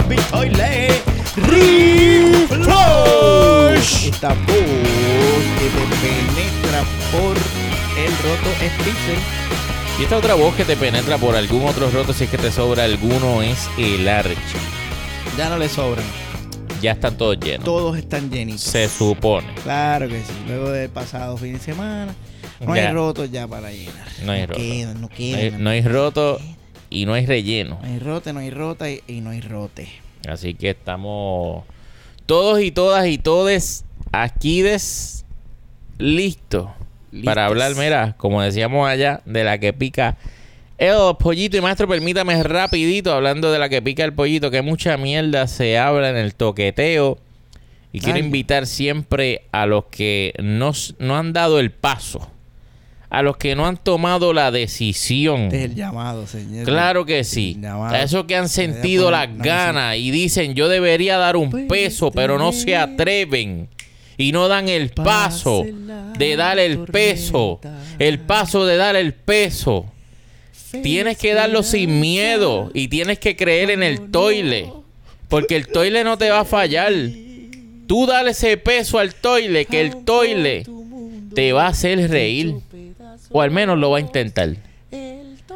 Toilet Reflush. Esta voz que te penetra por el roto esfínter. Y esta otra voz que te penetra por algún otro roto, si es que te sobra alguno, es el arche. Ya no le sobran. Ya están todos llenos. Todos están llenitos. Se supone. Claro que sí. Luego del pasado fin de semana, no Ya. hay rotos ya para llenar. No hay roto. quedan, no No quedan. hay, no hay roto y no hay relleno. No hay rote, no hay rota y, y no hay rote. Así que estamos todos y todas y todes aquí des listos para hablar, mira, como decíamos allá, de la que pica el pollito. Y maestro, permítame rapidito, hablando de la que pica el pollito, que mucha mierda se habla en el toqueteo. Y quiero invitar siempre a los que no, no han dado el paso, a los que no han tomado la decisión. Este es el llamado, señor. Claro que sí. A esos que han sentido las ganas y dicen yo debería dar un Puede peso, pero no se atreven y no dan el paso de dar el peso, el paso de dar el peso. Tienes que darlo sin miedo y tienes que creer en el toile, porque el toile no te va a fallar. Tú dale ese peso al toile, que el toile te va a hacer reír, o al menos lo va a intentar.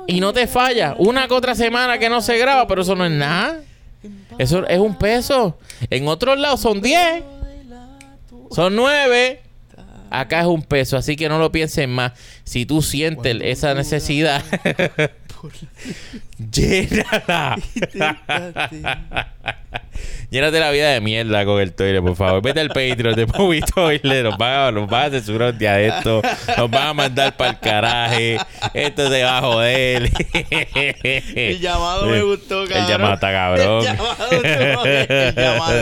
Y no te falla. Una que otra semana que no se graba, pero eso no es nada. Eso es un peso. En otros lados son 10. Son 9. Acá es un peso, así que no lo piensen más. Si tú sientes esa necesidad, llénala. Llénate la vida de mierda con el toile, por favor. Vete al Patreon de Pubi Toile. Nos van, a, nos van a censurar un día de esto. Nos van a mandar para el caraje. Esto se va a joder. El llamado me gustó, cabrón. El llamado está cabrón. El llamado. El llamado.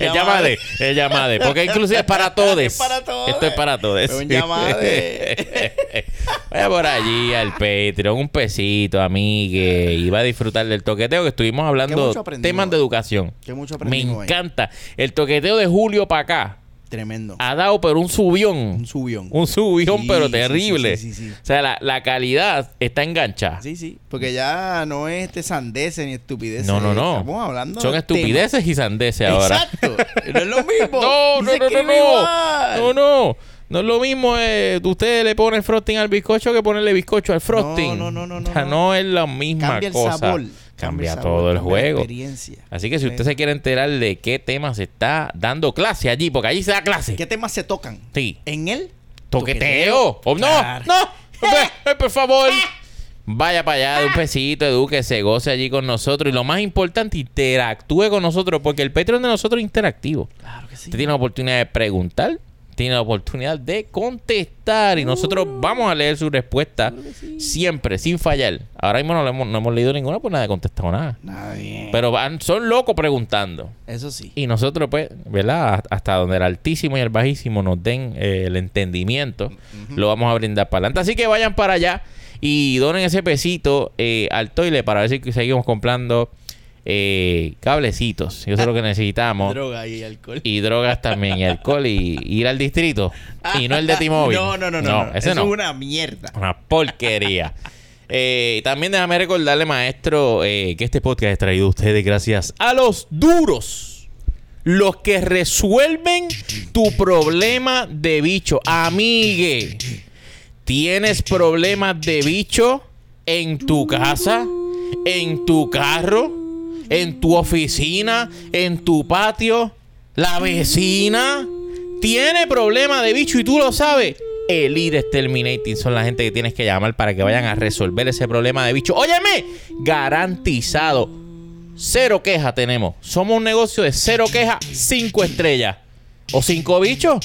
El llamado. El llamado. Porque inclusive es para todos. Es para todos. Esto es para todos. Un llamado. Vaya por allí al Patreon, un pesito, amigue, va a disfrutar del toqueteo que estuvimos hablando temas de educación. Que mucho Me ahí. encanta. El toqueteo de julio para acá Tremendo. ha dado pero un subión. Un subión. Un subión, Sí, pero terrible. sí, sí. O sea, la, la calidad está enganchada. Sí, sí. Porque ya no es este sandeces ni estupideces. No, no, no. Estamos hablando Son de estupideces y sandeces ahora. Exacto. No es lo mismo. No, no, no, no, no. No, no. No es lo mismo. Eh, usted le pone frosting al bizcocho que ponerle bizcocho al frosting. No, no, no, no, O sea, no. no es la misma Cambia el sabor. Cambia el todo el juego. experiencia. Así que si usted se quiere enterar de qué tema se está dando clase allí, porque allí se da clase. ¿Qué temas se tocan? Sí. En el Toqueteo. Oh, no, Claro. no. Hombre, eh, por favor. Vaya para allá de un pesito, edúquese, goce allí con nosotros. Y lo más importante, interactúe con nosotros, porque el Patreon de nosotros es interactivo. Claro que sí. Usted tiene la oportunidad de preguntar, tiene la oportunidad de contestar y nosotros vamos a leer su respuesta siempre, sin fallar. Ahora mismo no, le hemos, no hemos leído ninguna, pues nadie ha contestado nada. Bien. Pero van, son locos preguntando. Eso sí. Y nosotros, pues, ¿verdad? Hasta donde el altísimo y el bajísimo nos den eh, el entendimiento, lo vamos a brindar para adelante. Así que vayan para allá y donen ese pesito eh, al toile para ver si seguimos comprando eh, cablecitos. Eso es lo que necesitamos. Droga y alcohol. Y drogas también, y alcohol, y, y ir al distrito. Y no el de T-Mobile. No, no, no, no. no. ese Eso no. es una mierda. Una porquería. Eh, también déjame recordarle, maestro, eh, que este podcast es traído a ustedes gracias a los duros. Los que resuelven tu problema de bicho. Amigue, ¿tienes problemas de bicho en tu casa? ¿En tu carro? ¿En tu oficina? ¿En tu patio? ¿La vecina? tiene problema de bicho y tú lo sabes. Elite Exterminating son la gente que tienes que llamar para que vayan a resolver ese problema de bicho. Óyeme, garantizado. Cero queja tenemos. Somos un negocio de cero queja, cinco estrellas. O cinco bichos.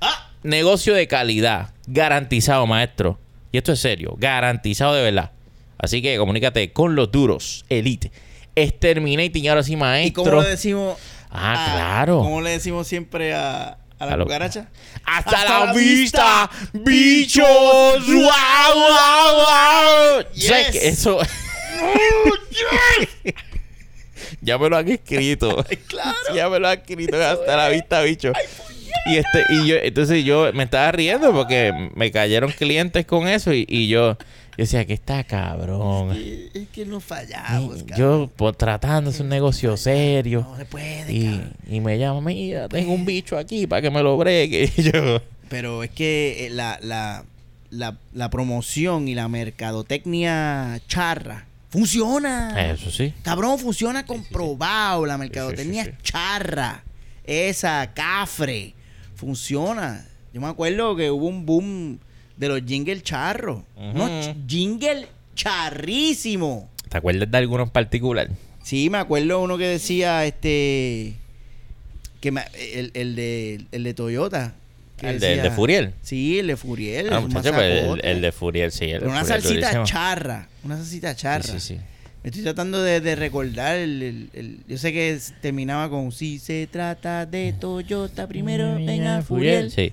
Ah, Negocio de calidad. Garantizado, maestro. Y esto es serio. Garantizado de verdad. Así que comunícate con los duros. Elite. Exterminating. Y ahora sí, ¿Y maestro. cómo le decimos? Ah, a- claro. ¿Cómo le decimos siempre a, a la A lo- cucaracha? Hasta, Hasta la, la vista, vista, bichos. ¡Wow, wow, wow! Yes. ¿Sabes qué? Eso. ya me lo han escrito. claro. ya me lo han escrito. Hasta la vista, bicho. Y este, y yo, entonces yo me estaba riendo porque me cayeron clientes con eso y, y yo, decía que está cabrón. Es que, es que no fallamos, Y cabrón. yo pues, tratando de hacer un negocio serio. No se puede, Y, cabrón. y me llama, mira, tengo un bicho aquí para que me lo bregue. Y yo, Pero es que eh, la, la, la, la promoción y la mercadotecnia charra funciona. eso sí. Cabrón, funciona comprobado. La mercadotecnia sí, charra. Esa, cafre. Funciona. Yo me acuerdo que hubo un boom de los jingle charros. Unos ch- jingle charrísimo. ¿Te acuerdas de alguno en particular? Sí, me acuerdo uno que decía, este... Que me- el, el de, el de Toyota. que El de, el de decía- Furiel. Sí, el de Furiel. Ah, muchacho, pues, el, de Furiel, sí. El Pero una Furiel salsita durísimo. charra. Una salsita charra. Sí, sí, sí. Me estoy tratando de, de recordar el, el- el- Yo sé que es- terminaba con Si se trata de Toyota, primero venga Furiel. Sí.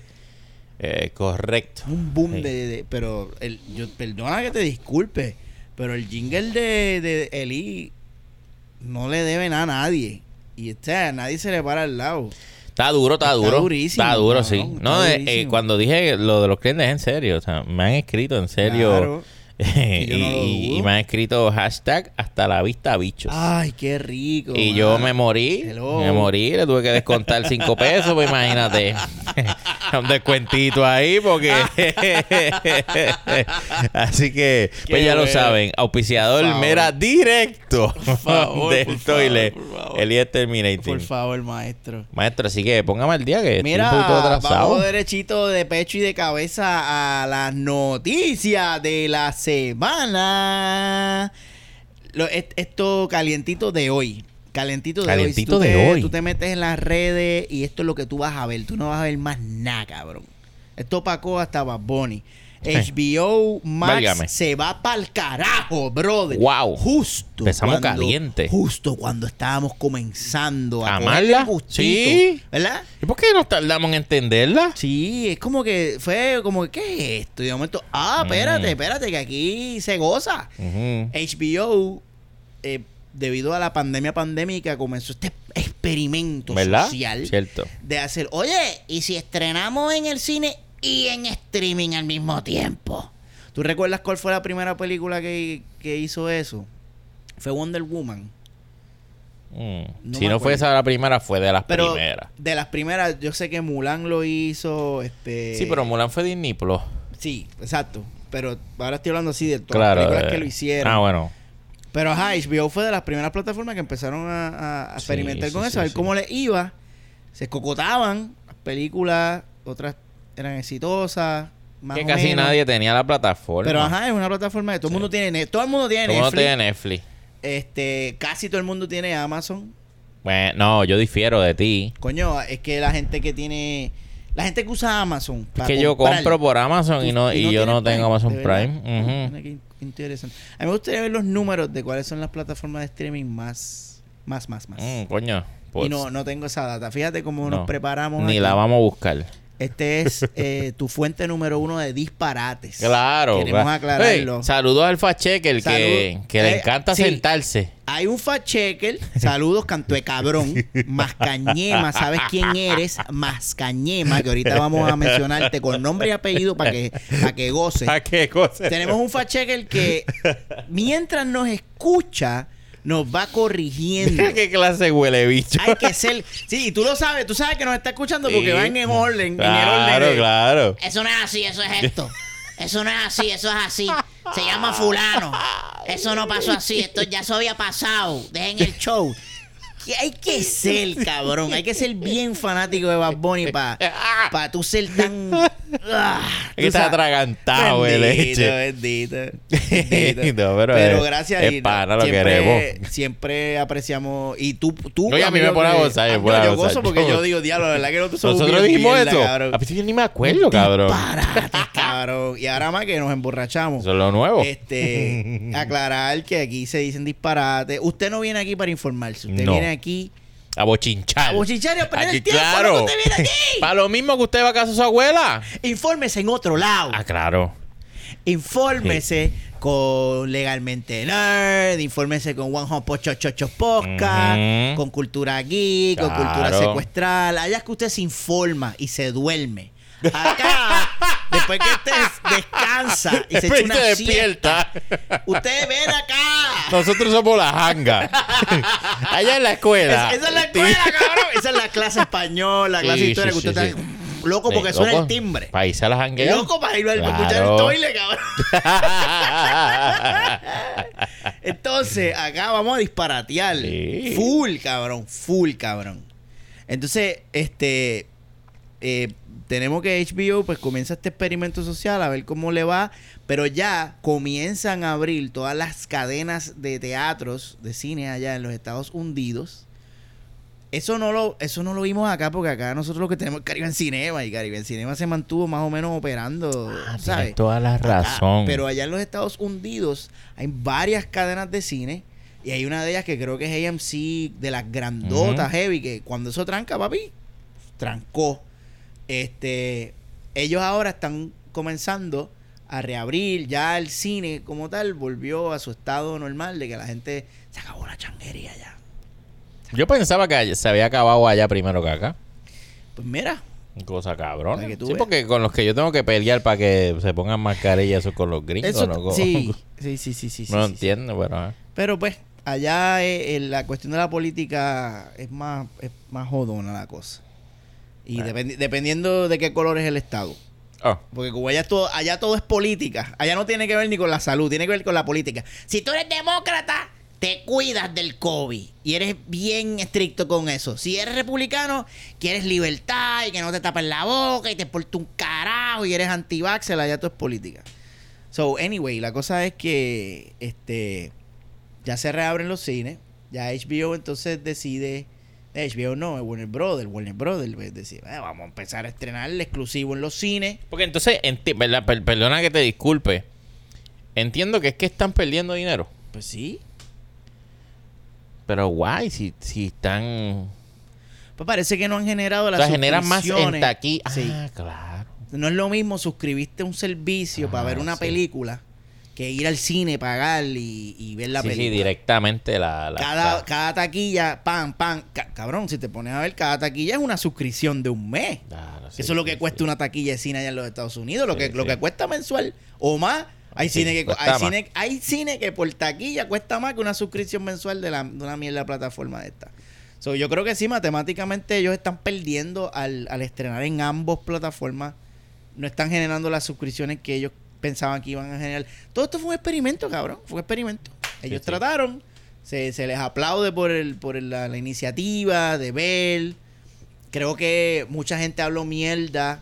Eh, correcto. Un boom Sí. de, de- Pero, el, yo, perdona que te disculpe, pero el jingle de, de Eli no le debe nada a nadie. Y sea, a nadie se le para al lado. Está duro, está Está duro. durísimo, Está duro, cabrón, sí. está No, eh, eh, cuando dije lo de los clientes, en serio. O sea, me han escrito en serio. Claro. Y, me han escrito hashtag hasta la vista bichos. Ay, qué rico. y yo me morí. Hello. Me morí. Le tuve que descontar cinco pesos, pues imagínate. Un descuentito ahí porque... Así que, pues ya lo saben. Auspiciador, Por mira, directo favor, del por toilet. favor, por favor. Elías Terminating. Por favor, maestro. Maestro, así que póngame al día que Mira, estoy un poquito atrasado. vamos derechito de pecho y de cabeza a las noticias de la semana. Lo- est- esto calientito de hoy. Calientito de Calientito hoy. Si tú de te- hoy. Tú te metes en las redes y esto es lo que tú vas a ver. Tú no vas a ver más nada, cabrón. Esto pacó hasta Bad Bunny. HBO Max Válgame. se va pa'l carajo, brother. Wow. Justo. Empezamos cuando- caliente. Justo cuando estábamos comenzando a ¿Amarla? Sí. ¿Verdad? ¿Y por qué nos tardamos en entenderla? Sí, es como que fue como que, ¿qué es esto? Y de momento, ah, espérate, Mm. espérate, que aquí se goza. HBO, eh, debido a la pandemia pandémica, comenzó este experimento ¿Verdad? social Cierto. de hacer, oye, ¿y si estrenamos en el cine y en streaming al mismo tiempo? ¿Tú recuerdas cuál fue la primera película que, que hizo eso? Fue Wonder Woman. Mm. No si no fue esa la primera, fue de las Pero primeras. de las primeras, yo sé que Mulan lo hizo, este... Sí, pero Mulan fue Disney Plus. Sí, exacto. Pero ahora estoy hablando así de todas Claro. las películas eh, que lo hicieron. Ah, bueno. Pero ajá, HBO fue de las primeras plataformas que empezaron a, experimentar sí, con sí, eso, a ver sí. cómo les iba. Se cocotaban las películas, otras eran exitosas, más Que o casi menos. nadie tenía la plataforma. Pero ajá, es una plataforma que todo el Sí. mundo tiene, todo el mundo tiene Todo Netflix. tiene Netflix. Este, casi todo el mundo tiene Amazon. Bueno, no, yo difiero de ti. Coño, es que la gente que tiene la gente que usa Amazon Es que yo compro por Amazon y no, y yo no tengo Amazon ¿de? Prime. Qué qué interesante. A mí me gustaría ver los números de cuáles son las plataformas de streaming más, más, más, más. Mm, coño. y pues, no, no tengo esa data. Fíjate cómo no. nos preparamos. Ni aquí. la vamos a buscar. Este es eh, tu fuente número uno de disparates. Claro. Queremos claro. aclararlo. Hey, saludos al fachecker que, Salud. que le Eh, encanta sí. sentarse. Hay un fact checker. Saludos, canto de cabrón. Mascañema, ¿sabes quién eres? Mascañema, que ahorita vamos a mencionarte con nombre y apellido para que, para que goce. ¿A qué cosa? Tenemos un fact checker que mientras nos escucha, nos va corrigiendo. ¿Qué clase huele bicho? Hay que ser. Sí, y tú lo sabes, tú sabes que nos está escuchando porque Sí. van en orden, en Claro, el orden. de- claro. Eso no es así, eso es esto. Eso no es así, eso es así. Se llama fulano. Eso no pasó así, esto ya se había pasado. Dejen el show. Que hay que ser, cabrón. Hay que ser bien fanático de Bad Bunny para pa tú ser tan. Ah, que tú está sabes. atragantado, güey, Bendito, leche. bendito, bendito. No, pero es- gracias es pana, lo siempre, queremos. Siempre apreciamos. Y tú, tú a mí me pone a gozar, yo, gozo porque Yo- digo, diablo, la verdad que nosotros somos Nosotros dijimos mierda, eso. cabrón. A yo ni me acuerdo, cabrón. Disparates, cabrón. Y ahora más que nos emborrachamos. Eso es lo nuevo. Este, aclarar que aquí se dicen disparates. Usted no viene aquí para informarse. Usted No. viene aquí A bochinchar. a bochinchar y a perder Aquí, el tiempo. claro. Usted viene aquí. Para lo mismo que usted va a casa de su abuela. Infórmese en otro lado. Ah, claro. Infórmese con Legalmente Nerd. Infórmese con One Hop Chochochos Podcast. Ujú. Con Cultura Geek. Con Cultura. Secuestral. Allá es que usted se informa y se duerme. Acá después que usted descansa y se echa una te siesta, despierta. ustedes ven acá. Nosotros somos la janga. Allá en la escuela. Es- esa es la escuela, cabrón. Esa es la clase española, la clase Sí, historia sí, que usted sí, está loco porque Sí, suena loco. el timbre. Para irse a la janguea. Loco para ir a Claro. escuchar el toile, cabrón. Entonces, acá vamos a disparatear. Sí. Full, cabrón. Full, cabrón. Entonces, este. eh, tenemos que HBO pues comienza este experimento social a ver cómo le va, pero ya comienzan a abrir todas las cadenas de teatros, de cine allá en los Estados Unidos. Eso no lo, eso no lo vimos acá porque acá nosotros lo que tenemos es Caribe en Cinema y Caribe en Cinema se mantuvo más o menos operando, Ah, ¿sabes? toda la Acá, razón. pero allá en los Estados Unidos hay varias cadenas de cine y hay una de ellas que creo que es AMC de las grandotas heavy que cuando eso tranca, papi, trancó. Este, ellos ahora están comenzando a reabrir ya el cine como tal volvió a su estado normal de que la gente se acabó la changuería ya. Yo pensaba que se había acabado allá primero que acá. Pues mira, Cosa cabrón. Sí, porque con los que yo tengo que pelear para que se pongan mascarillas, eso con los gringos, eso ¿no? Sí, sí, sí, sí, sí, no sí. entiendo, pero. eh. Pero pues, allá eh, eh, la cuestión de la política es más, es más jodona la cosa. Y Ah. dependi- dependiendo de qué color es el Estado. Oh, Porque como allá todo, allá todo es política. Allá no tiene que ver ni con la salud, tiene que ver con la política. Si tú eres demócrata, te cuidas del COVID. Y eres bien estricto con eso. Si eres republicano, quieres libertad y que no te tapen la boca y te porta un carajo y eres anti-vaxxer, allá todo es política. So, anyway, la cosa es que este ya se reabren los cines. Ya HBO entonces decide. HBO no, es Warner Brothers. Warner Brothers pues, decide, "Eh, vamos a empezar a estrenar el exclusivo en los cines. Porque entonces, enti- perdona que te disculpe. Entiendo que es que están perdiendo dinero. Pues sí. Pero guay, si, si están. Pues parece que no han generado O las sea, generan más en taqui. Sí. Ah, claro. No es lo mismo suscribirte a un servicio para Ah, ver una sí. película que ir al cine, pagar y, y ver la sí, sí, película. directamente la. la- cada, la- cada taquilla, pam, pam. Ca- cabrón, si te pones a ver, cada taquilla es una suscripción de un mes. Claro, sí, Eso es lo sí, que cuesta una taquilla de cine allá en los Estados Unidos. Lo, que, lo que cuesta mensual o más. Hay, cine que, hay, cine, hay cine que por taquilla cuesta más que una suscripción mensual de, la, de una mierda plataforma de esta. So, yo creo que sí, matemáticamente ellos están perdiendo al, al estrenar en ambos plataformas. No están generando las suscripciones que ellos pensaban que iban a generar. Todo esto fue un experimento, cabrón. Fue un experimento. Ellos sí. trataron. Se, se les aplaude por, el, por el- la, la iniciativa de ver. Creo que mucha gente habló mierda,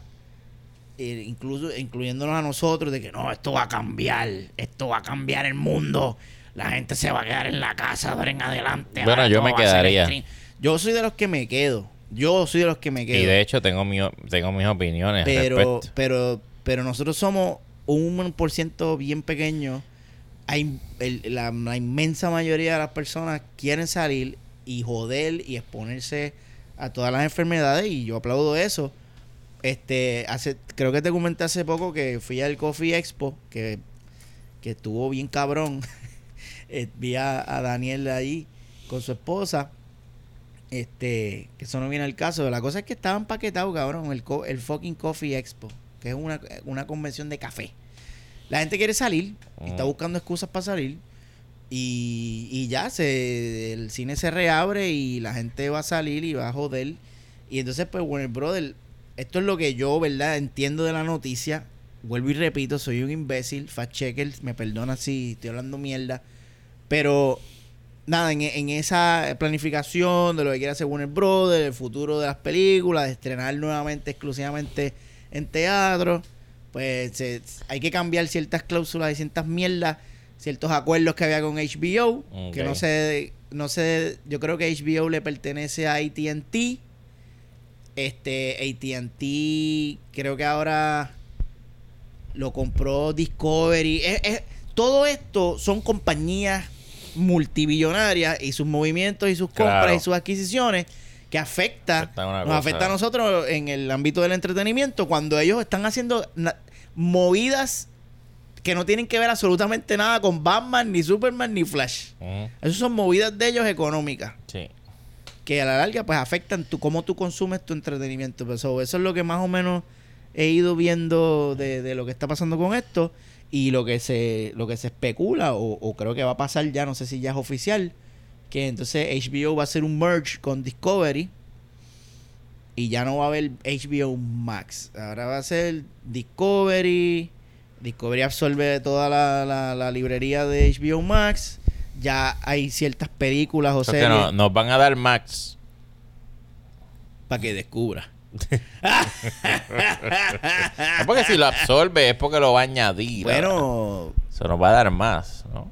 eh, incluso incluyéndonos a nosotros, de que no, esto va a cambiar, esto va a cambiar el mundo. La gente se va a quedar en la casa de ahora en adelante. Bueno, yo me quedaría. stream". Yo soy de los que me quedo. Yo soy de los que me quedo. Y de hecho, tengo, mi, tengo mis opiniones. al pero, respecto. pero, pero nosotros somos un por ciento bien pequeño. Hay la, inmensa mayoría de las personas quieren salir y joder y exponerse a todas las enfermedades y yo aplaudo eso. Este, hace, creo que te comenté hace poco que fui al Coffee Expo, que, que estuvo bien cabrón. Eh, Vi a, a Daniel ahí con su esposa. Este, que eso no viene al caso. La cosa es que estaban paquetados, cabrón, el, co- el fucking Coffee Expo, que es una, una convención de café. La gente quiere salir, está buscando excusas para salir. Y, y ya, se, el cine se reabre y la gente va a salir y va a joder. Y entonces, pues, Warner Brother, esto es lo que yo, ¿verdad? Entiendo de la noticia. Vuelvo y repito, soy un imbécil, fact checker, me perdona si estoy hablando mierda. Pero, nada, en, en esa planificación de lo que quiere hacer Warner Brothers, el futuro de las películas, de estrenar nuevamente exclusivamente en teatro, pues se- hay que cambiar ciertas cláusulas y ciertas mierdas, ciertos acuerdos que había con HBO, que no sé, no sé, yo creo que HBO le pertenece a AT&T. Este AT&T creo que ahora lo compró Discovery. Es- es- todo esto son compañías multibillonarias y sus movimientos y sus compras Claro. y sus adquisiciones que afecta, nos cosa. afecta a nosotros en el ámbito del entretenimiento cuando ellos están haciendo movidas que no tienen que ver absolutamente nada con Batman, ni Superman, ni Flash. Ujú, Esas son movidas de ellos económicas Sí. que a la larga pues afectan tu, cómo tú consumes tu entretenimiento. Pues, so, eso es lo que más o menos he ido viendo de, de lo que está pasando con esto y lo que se lo que se especula o, o creo que va a pasar ya no sé si ya es oficial que entonces HBO va a hacer un merge con Discovery y ya no va a haber HBO Max ahora va a ser Discovery Discovery absorbe toda la, la- la librería de HBO Max ya hay ciertas películas o series no- nos van a dar Max. para que descubra No porque si lo absorbe es porque lo va a añadir. bueno Se nos va a dar más, ¿no?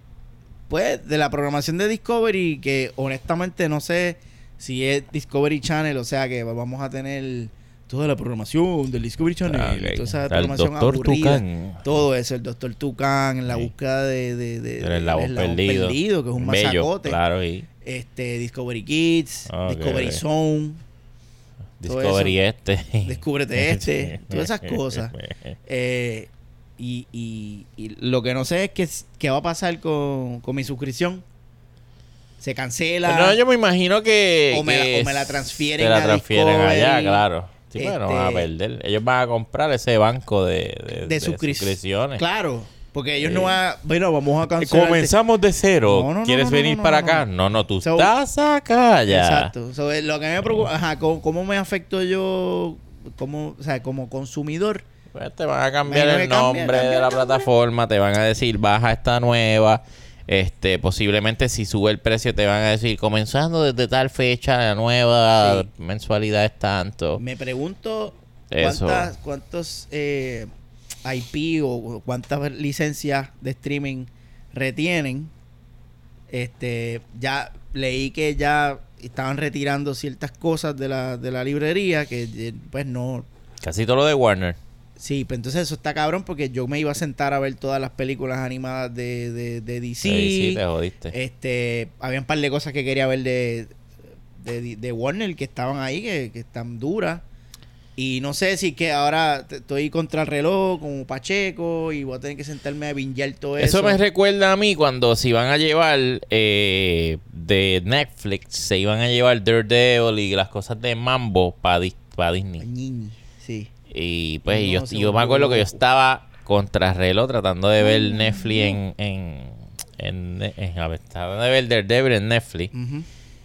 Pues de la programación de Discovery que honestamente no sé si es Discovery Channel o sea que vamos a tener toda la programación del Discovery Channel Ah, toda esa programación aburrida Tucán. todo eso el Doctor Tucán en la Sí. búsqueda de, de, de- El perdido. perdido, que es un Bello, masacote Claro, y este Discovery Kids Ok. Discovery Zone Discovery eso. este. Descúbrete este, todas esas cosas. Eh, y, y, y lo que no sé es qué, qué va a pasar con, con mi suscripción. Se cancela. No, yo me imagino que. O me la- que o me la transfieren te la a transfieren allá, claro. Sí, bueno, Este- van a perder. Ellos van a comprar ese banco de, de, de, de suscrip- suscripciones. Claro, porque ellos no van a. Bueno, vamos a cancelar. Comenzamos de cero. No, no, no, ¿Quieres no, venir para acá? no. No, tú So- estás acá ya. Exacto. So, eh, lo que me preocupa, ajá, ¿cómo, cómo me afecto yo como, o sea, como consumidor? Pues te van a cambiar el nombre de la plataforma, te van a decir baja esta nueva. Este, posiblemente si sube el precio te van a decir comenzando desde tal fecha la nueva Sí. mensualidad es tanto. Me pregunto Eso. cuántas, cuántos eh, IP o cuántas licencias de streaming retienen. Este, ya leí que ya estaban retirando ciertas cosas de la, de la librería que eh, pues no Casi todo lo de Warner. Sí, pues entonces eso está cabrón porque yo me iba a sentar a ver todas las películas animadas de, de, de DC. Sí, sí, te jodiste. Este, había un par de cosas que quería ver de, de, de Warner que estaban ahí, que, que están duras. Y no sé si que ahora estoy contra el reloj como Pacheco y voy a tener que sentarme a bingear todo eso. Eso me recuerda a mí cuando se iban a llevar eh, de Netflix, se iban a llevar Daredevil y las cosas de Mambo para Disney. Ñiñi, Sí. Y pues No, yo, yo me acuerdo que yo estaba contra reloj tratando de ver Netflix en... en, en, en- a ver, tratando de ver Daredevil en Netflix.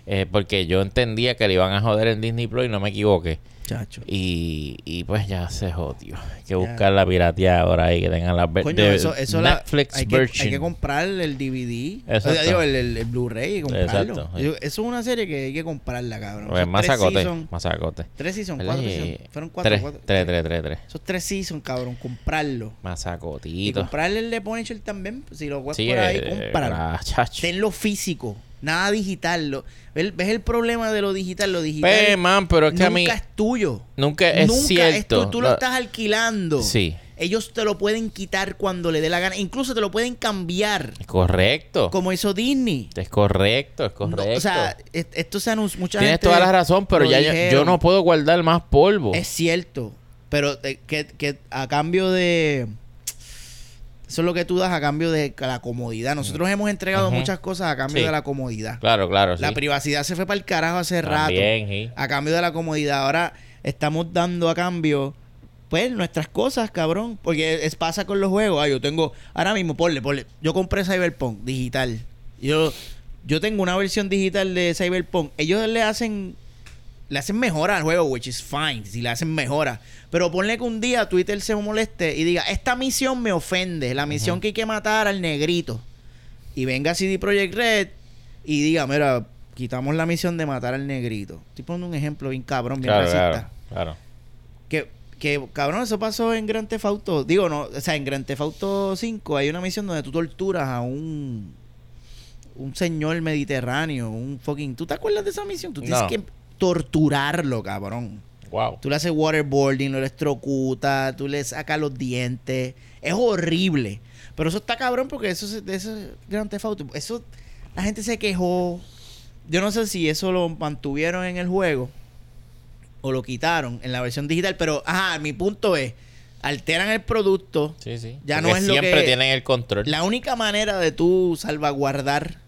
Eh, porque yo entendía que le iban a joder en Disney Plus y no me equivoqué. Chacho. Y, y pues ya se jodió. Hay que buscar la pirateada ahora ahí que tengan la Coño, de- eso, eso la- Netflix hay, que, hay que comprar el DVD. Exacto. O sea, digo, el, el- el Blu-ray y comprarlo. Exacto, sí. Eso es una serie que hay que comprarla, cabrón. Pues más tres sacote, seasons- más sacote. Tres seasons, cuatro seasons. Fueron cuatro, tres, cuatro. tres, tres, tres, tres. Esos tres seasons, cabrón, comprarlo. Más Y comprarle el de Punisher también. Si lo juegas Sí, por ahí, eh, cómpralo. ah, chacho. Tenlo físico. Nada digital. Lo- ¿ves, el problema de lo digital? Lo digital Pues, man, pero es que nunca a mí es tuyo. nunca es nunca cierto. es tú. Tú lo No- estás alquilando. Sí, Ellos te lo pueden quitar cuando le dé la gana. Incluso te lo pueden cambiar. es correcto. Como hizo Disney. Es correcto, es correcto. No, o sea, est- esto se anuncia. Mucha Tienes gente toda la razón, pero ya yo no puedo guardar más polvo. Es cierto. Pero eh, que, que a cambio de. Eso es lo que tú das a cambio de la comodidad. Nosotros hemos entregado muchas cosas a cambio Sí. de la comodidad. Claro, claro, La privacidad se fue para el carajo hace También, rato. sí. A cambio de la comodidad. Ahora estamos dando a cambio. Pues nuestras cosas, cabrón. Porque es, pasa con los juegos. Ah, yo tengo. Ahora mismo, ponle, ponle. Yo compré Cyberpunk digital. Yo, yo tengo una versión digital de Cyberpunk. Ellos le hacen. Le hacen mejora al juego, which is fine. Si le hacen mejora. Pero ponle que un día Twitter se moleste y diga: Esta misión me ofende. La misión que hay que matar al negrito. Y venga CD Projekt Red y diga: Mira, quitamos la misión de matar al negrito. Estoy poniendo un ejemplo bien cabrón, bien Claro, racista. claro, claro. Que, que, cabrón, eso pasó en Grand Theft Auto. Digo, no, o sea, en Grand Theft Auto 5 hay una misión donde tú torturas a un un señor mediterráneo, un fucking... ¿Tú te acuerdas de esa misión? Tú tienes No. que torturarlo, cabrón. Wow. Tú le haces waterboarding, lo electrocutas, tú le sacas los dientes. Es horrible. Pero eso está cabrón porque eso es, eso es Grand Theft Auto. Eso, la gente se quejó. Yo no sé si eso lo mantuvieron en el juego o lo quitaron en la versión digital. Pero, ajá, mi punto es, alteran el producto. Sí, sí. Ya Porque no es lo siempre que- tienen el control. La única manera de tú salvaguardar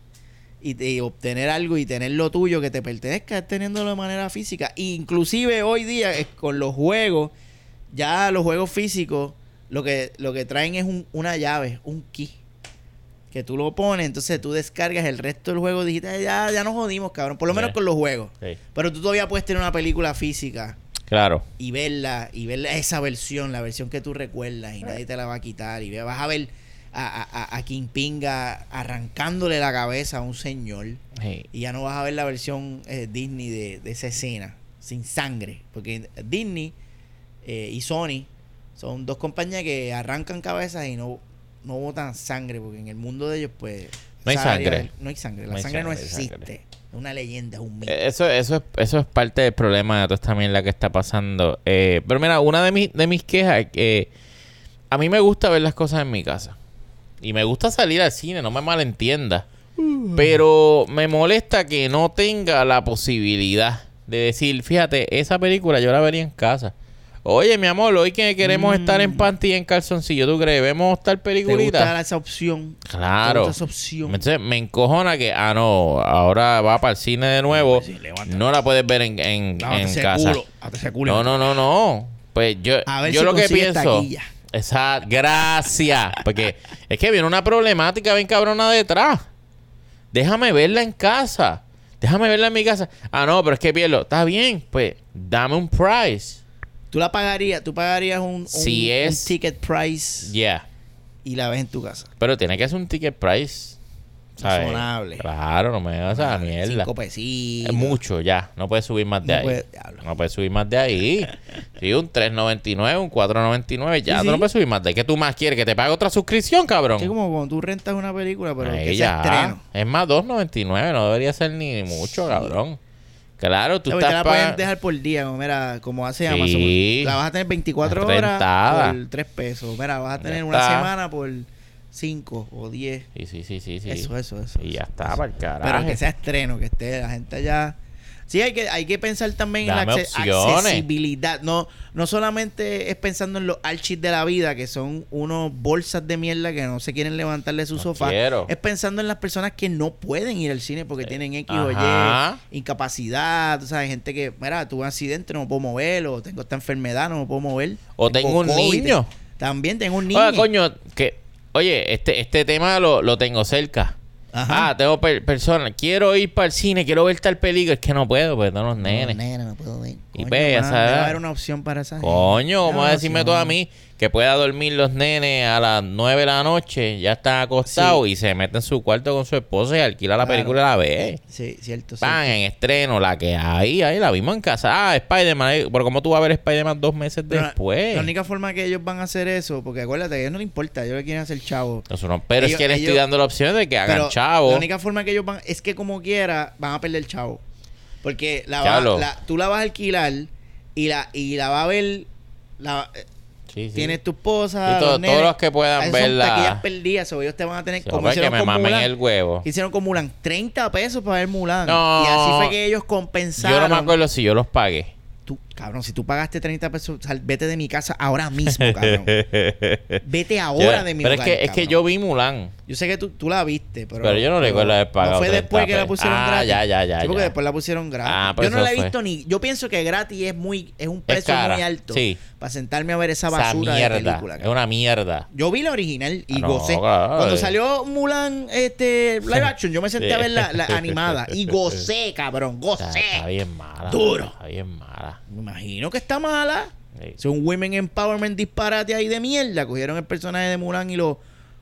y, de obtener algo y tener lo tuyo que te pertenezca es teniéndolo de manera física. Inclusive hoy día es con los juegos Ya los juegos físicos lo que, lo que traen es un- una llave, un key. Que tú lo pones, entonces tú descargas el resto del juego digital. Ya, ya nos jodimos, cabrón. Por lo menos con los juegos. Sí. Pero tú todavía puedes tener una película física Claro. y verla, y ver esa versión, la versión que tú recuerdas, y nadie te la va a quitar. Y vas a ver a, a, a- Kingpinga arrancándole la cabeza a un señor. Y ya no vas a ver la versión eh, Disney de, de esa escena, sin sangre. Porque Disney eh, y Sony son dos compañías que arrancan cabezas y no, no botan sangre, porque en el mundo de ellos, pues. No hay área sangre. no hay sangre. La No hay sangre no existe. sangre. Es una leyenda, es un mito. Eso, eso, es, eso es parte del problema de toda esta mierda que está pasando. Eh, pero mira, una de, mis de mis quejas es que a mí me gusta ver las cosas en mi casa. Y me gusta salir al cine, no me malentienda. Pero me molesta que no tenga la posibilidad de decir, fíjate, esa película yo la vería en casa. Oye, mi amor, hoy que queremos Mm. estar en panty y en calzoncillo, ¿tú crees? ¿Vemos tal ¿Te peliculita? gusta esa opción? ¿Te Claro. gusta esa opción? Entonces me encojona que, ah, no, ahora va para el cine de nuevo. Sí. No la puedes ver en, en, en casa. culo, culo. No, no, no, no. Pues yo, A ver yo si lo que pienso. taquilla. Esa, gracias. Porque es que viene una problemática bien cabrona detrás. Déjame verla en casa. Déjame verla en mi casa. Ah, no, pero es que pierdo. Está bien, pues dame un price. ¿Tú la pagarías? ¿Tú pagarías un, un, Si un es- ticket price Yeah. y la ves en tu casa? Pero tiene que ser un ticket price. Razonable. Claro, no me hagas esa mierda. Cinco pesitos. Es mucho ya, no puedes subir más de No ahí. puede- no puedes subir más de ahí. Sí, un 3.99, un 4.99, ya Sí, tú no sí. puedes subir más de ahí. ¿Qué tú más quieres? ¿Que te pague otra suscripción, cabrón? Es como cuando tú rentas una película, pero Ahí que ya. estreno. Es más 2.99, no debería ser ni mucho, cabrón. Claro, tú Tú te estás la pueden pagando... dejar por día, como, mira, como hace Sí. Amazon. La vas a tener 24 Está rentada. horas por 3 pesos. Mira, vas a tener una semana por 5 o 10. Sí, sí, sí, sí, sí. Eso, eso, eso. Y ya eso, está, para el carajo. Pero que sea estreno, que esté la gente allá. Sí, hay que, hay que pensar también en la accesibilidad. No, no solamente es pensando en los archis de la vida, que son unos bolsas de mierda que no se quieren levantar de su No sofá. quiero. Es pensando en las personas que no pueden ir al cine porque tienen X o. Y, incapacidad. Tú sabes, gente que, mira, tuve un accidente, no me puedo mover, o tengo esta enfermedad, no me puedo mover. O tengo un COVID. niño. También tengo un niño. Oye, coño, que... Oye, este, este tema lo, lo tengo cerca. Ajá. Ah, tengo per- personas. Quiero ir para el cine, quiero ver tal película. Es que no puedo, pues tengo los nenes. No, no puedo ver. Y debe edad. haber una opción para esa. Coño, ¿cómo Debe vas a decirme todo a mí que pueda dormir los nenes a las 9 de la noche? Ya está acostado y se mete en su cuarto con su esposa y alquila la película y la ve. Sí, cierto. Cierto. en estreno, la que hay, ahí la vimos en casa. Ah, Spider-Man. Pero ¿cómo tú vas a ver Spider-Man dos meses Pero después? La única forma que ellos van a hacer eso, porque acuérdate, a ellos no les importa, ellos le quieren hacer chavo. Eso no- pero Ellos- es que le estoy ellos- dando la opción de que hagan Pero chavo. La única forma que ellos van, es que como quiera, van a perder chavo. Porque la, va- la- tú la vas a alquilar y la, y la va a ver, la, eh, Sí, sí. tienes tu esposa, Y todo- los nenes. todos los que puedan verla. Taquillas perdidas, o ellos te van a tener Sí, como que me mamen Mulan. el huevo. hicieron con Mulan, 30 pesos para ver Mulan. No. Y así fue que ellos compensaron. Yo no me acuerdo si yo los pagué. Tú, cabrón, si tú pagaste 30 pesos, sal- vete de mi casa ahora mismo, cabrón. Vete ahora de mi Pero hogar, es que, es que yo vi Mulan. Yo sé que tú, tú la viste, pero... Pero yo no recuerdo haber pagado No fue 30 después que la pusieron Ah, gratis. ya, ya, ya, Sí, porque ya. después la pusieron gratis. Ah, yo no la he fue. visto ni... Yo pienso que gratis es muy... Es un precio muy alto. sí. Para sentarme a ver esa Esa basura de película. Es una mierda. Yo vi la original y Ah, no, gocé. claro. Cuando salió Mulan este, live action, yo me senté a ver la, la animada y gocé, cabrón, Está, gocé. está bien mala. Duro. Está bien mala. Imagino que está mala. Sí. Es un women empowerment disparate ahí de mierda. Cogieron el personaje de Mulan y lo,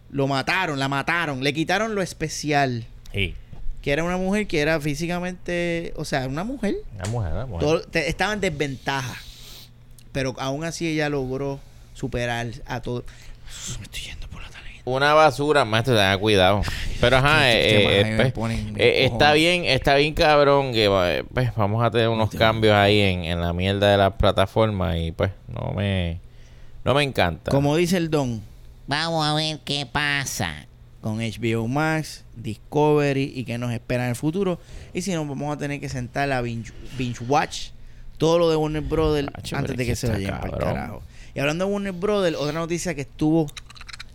lo mataron, la mataron. Le quitaron lo especial. Sí. Que era una mujer que era físicamente, o sea, una mujer. Una mujer, una mujer. todo- te- estaba en desventaja. Pero aún así ella logró superar a todo. Me estoy yendo. Una basura, maestro, tenga cuidado. Pero ajá, eh, eh, pues, me eh, está bien, está bien cabrón que eh, pues, vamos a tener unos cambios ahí en, en la mierda de las plataformas y pues no me no me encanta. Como dice el Don, Vamos a ver qué pasa. con HBO Max, Discovery y qué nos espera en el futuro. Y si no, vamos a tener que sentar a binge, binge watch todo lo de Warner Brothers antes de que que se lleven para el carajo. Y hablando de Warner Brothers, otra noticia que estuvo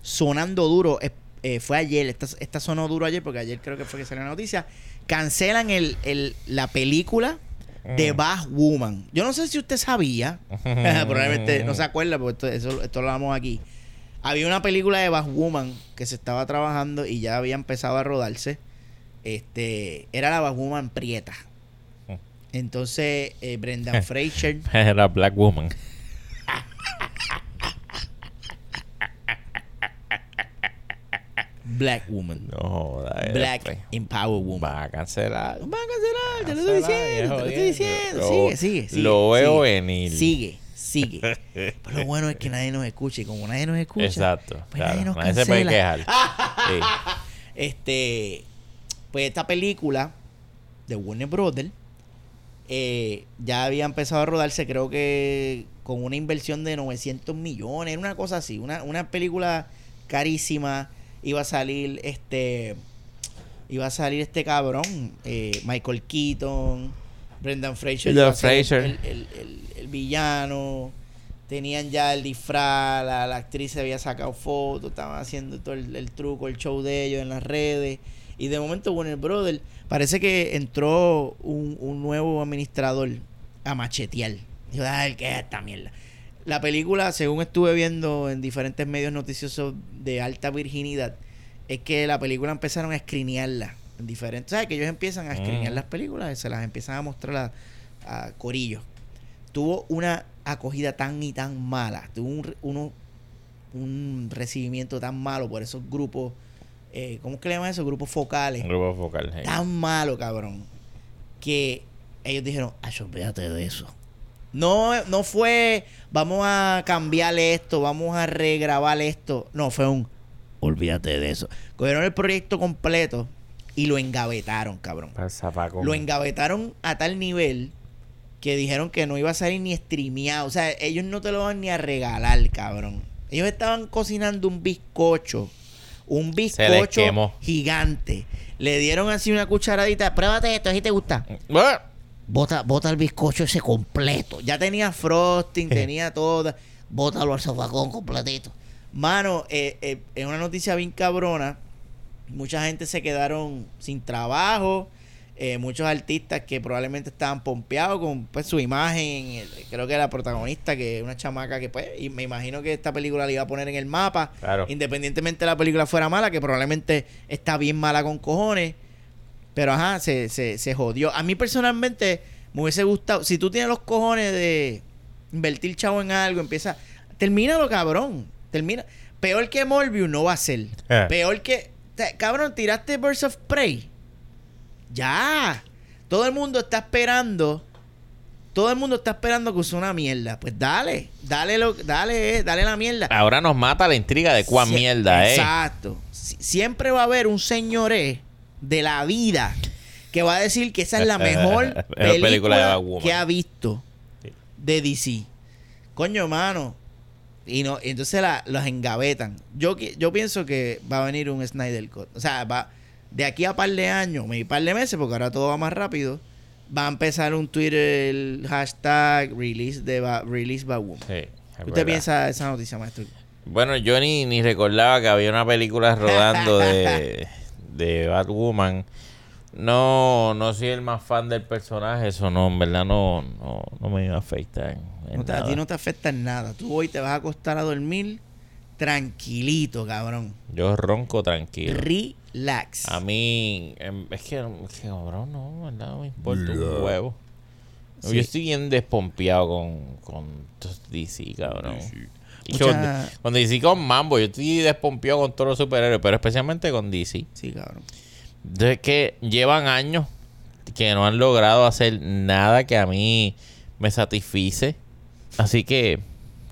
sonando duro eh, fue ayer. Esta, esta sonó duro ayer porque ayer creo que fue que salió la noticia. Cancelan el, el- la película de Woman. Yo no sé si usted sabía, probablemente no se acuerda, porque esto, eso, esto lo hablamos aquí. Había una película de Woman que se estaba trabajando y ya había empezado a rodarse. Este, era la Woman prieta. Entonces, eh, Brendan Fraser. Era Black Woman. Black Woman. No, da Black pues. Empower Woman. Va a cancelar. Va a cancelar, te lo estoy diciendo, te lo estoy diciendo. Sigue, sigue, sigue. Lo veo sigue, venir. Sigue, sigue. Pero lo bueno es que nadie nos escuche. Y como nadie nos escucha, Exacto. pues claro. nadie nos Nadie se puede quejar. Sí. Este, pues esta película de Warner Brothers eh, ya había empezado a rodarse, creo que con una inversión de 900 millones, era una cosa así, una, una película carísima. Iba a salir este, iba a salir este cabrón, eh, Michael Keaton, Brendan Fraser, Brendan iba a ser Fraser. el, el- el- el villano. Tenían ya el disfraz, la, la actriz se había sacado fotos, estaban haciendo todo el, el truco, el show de ellos en las redes. Y de momento Warner Brothers parece que entró un, un nuevo administrador a machetear. Dijo, ay, ¿qué es esta mierda? La película, según estuve viendo en diferentes medios noticiosos de alta virginidad, es que la película empezaron a escrinearla en diferentes... ¿Sabes? Que ellos empiezan a escrinear Mm. las películas, se las empiezan a mostrar a, a Corillo. Tuvo una acogida tan y tan mala, tuvo un, uno, un recibimiento tan malo por esos grupos, eh, ¿cómo es que le llaman esos grupos focales? Un grupo focal. sí. tan malo, cabrón, que ellos dijeron, ay, olvídate de eso. No, no fue, vamos a cambiarle esto, vamos a regrabar esto. No, fue un, olvídate de eso. Cogieron el proyecto completo y lo engavetaron, cabrón. Lo engavetaron a tal nivel que dijeron que no iba a salir ni streameado. O sea, ellos no te lo van ni a regalar, cabrón. Ellos estaban cocinando un bizcocho. Un bizcocho gigante. Le dieron así una cucharadita. Pruébate esto, si te gusta. Bota, bota el bizcocho ese completo. Ya tenía frosting, tenía todo. Bótalo al sofacón completito. Mano, eh, eh, es una noticia bien cabrona. Mucha gente se quedaron sin trabajo. Eh, muchos artistas que probablemente estaban pompeados con pues, su imagen. El- creo que la protagonista, que es una chamaca que pues, y me imagino que esta película la iba a poner en el mapa. Claro. Independientemente de la película fuera mala, que probablemente está bien mala con cojones. Pero ajá, se, se, se jodió. A mí personalmente me hubiese gustado. Si tú tienes los cojones de invertir chavo en algo, empieza. Termínalo, cabrón. Termina. Peor que Morbius no va a ser. Eh. Peor que. te- Cabrón, tiraste Birds of Prey. Ya. Todo el mundo está esperando. Todo el mundo está esperando que use una mierda. Pues dale. Dale, lo, dale, eh, dale la mierda. Ahora nos mata la intriga de cuán Sie- mierda, eh. Exacto. Si- siempre va a haber un señoré de la vida que va a decir que esa es la mejor película, película que ha visto de DC. Coño, mano. Y no, y entonces la, los engavetan. Yo, yo pienso que va a venir un Snyder Cut. O sea, va de aquí a par de años, un par de meses, porque ahora todo va más rápido. Va a empezar un Twitter, el hashtag release de Ba- release. Sí, es ¿Qué ¿Usted piensa esa noticia, maestro? Bueno, yo ni, ni recordaba que había una película rodando de, de Batwoman. No, no soy el más fan del personaje, eso no, en verdad no, no, no me afecta. en- en No te- a ti no te afecta en nada. Tú hoy te vas a acostar a dormir tranquilito, cabrón. Yo ronco tranquilo. Relax. A mí, em, es que, es que, cabrón, no, en verdad no me importa un huevo. Sí. Yo estoy bien despompeado con, con DC, cabrón. Mucha- con, con DC con Mambo, yo estoy despompeado con todos los superhéroes, pero especialmente con DC. Sí, cabrón. De que llevan años que no han logrado hacer nada que a mí me satisfice. Así que,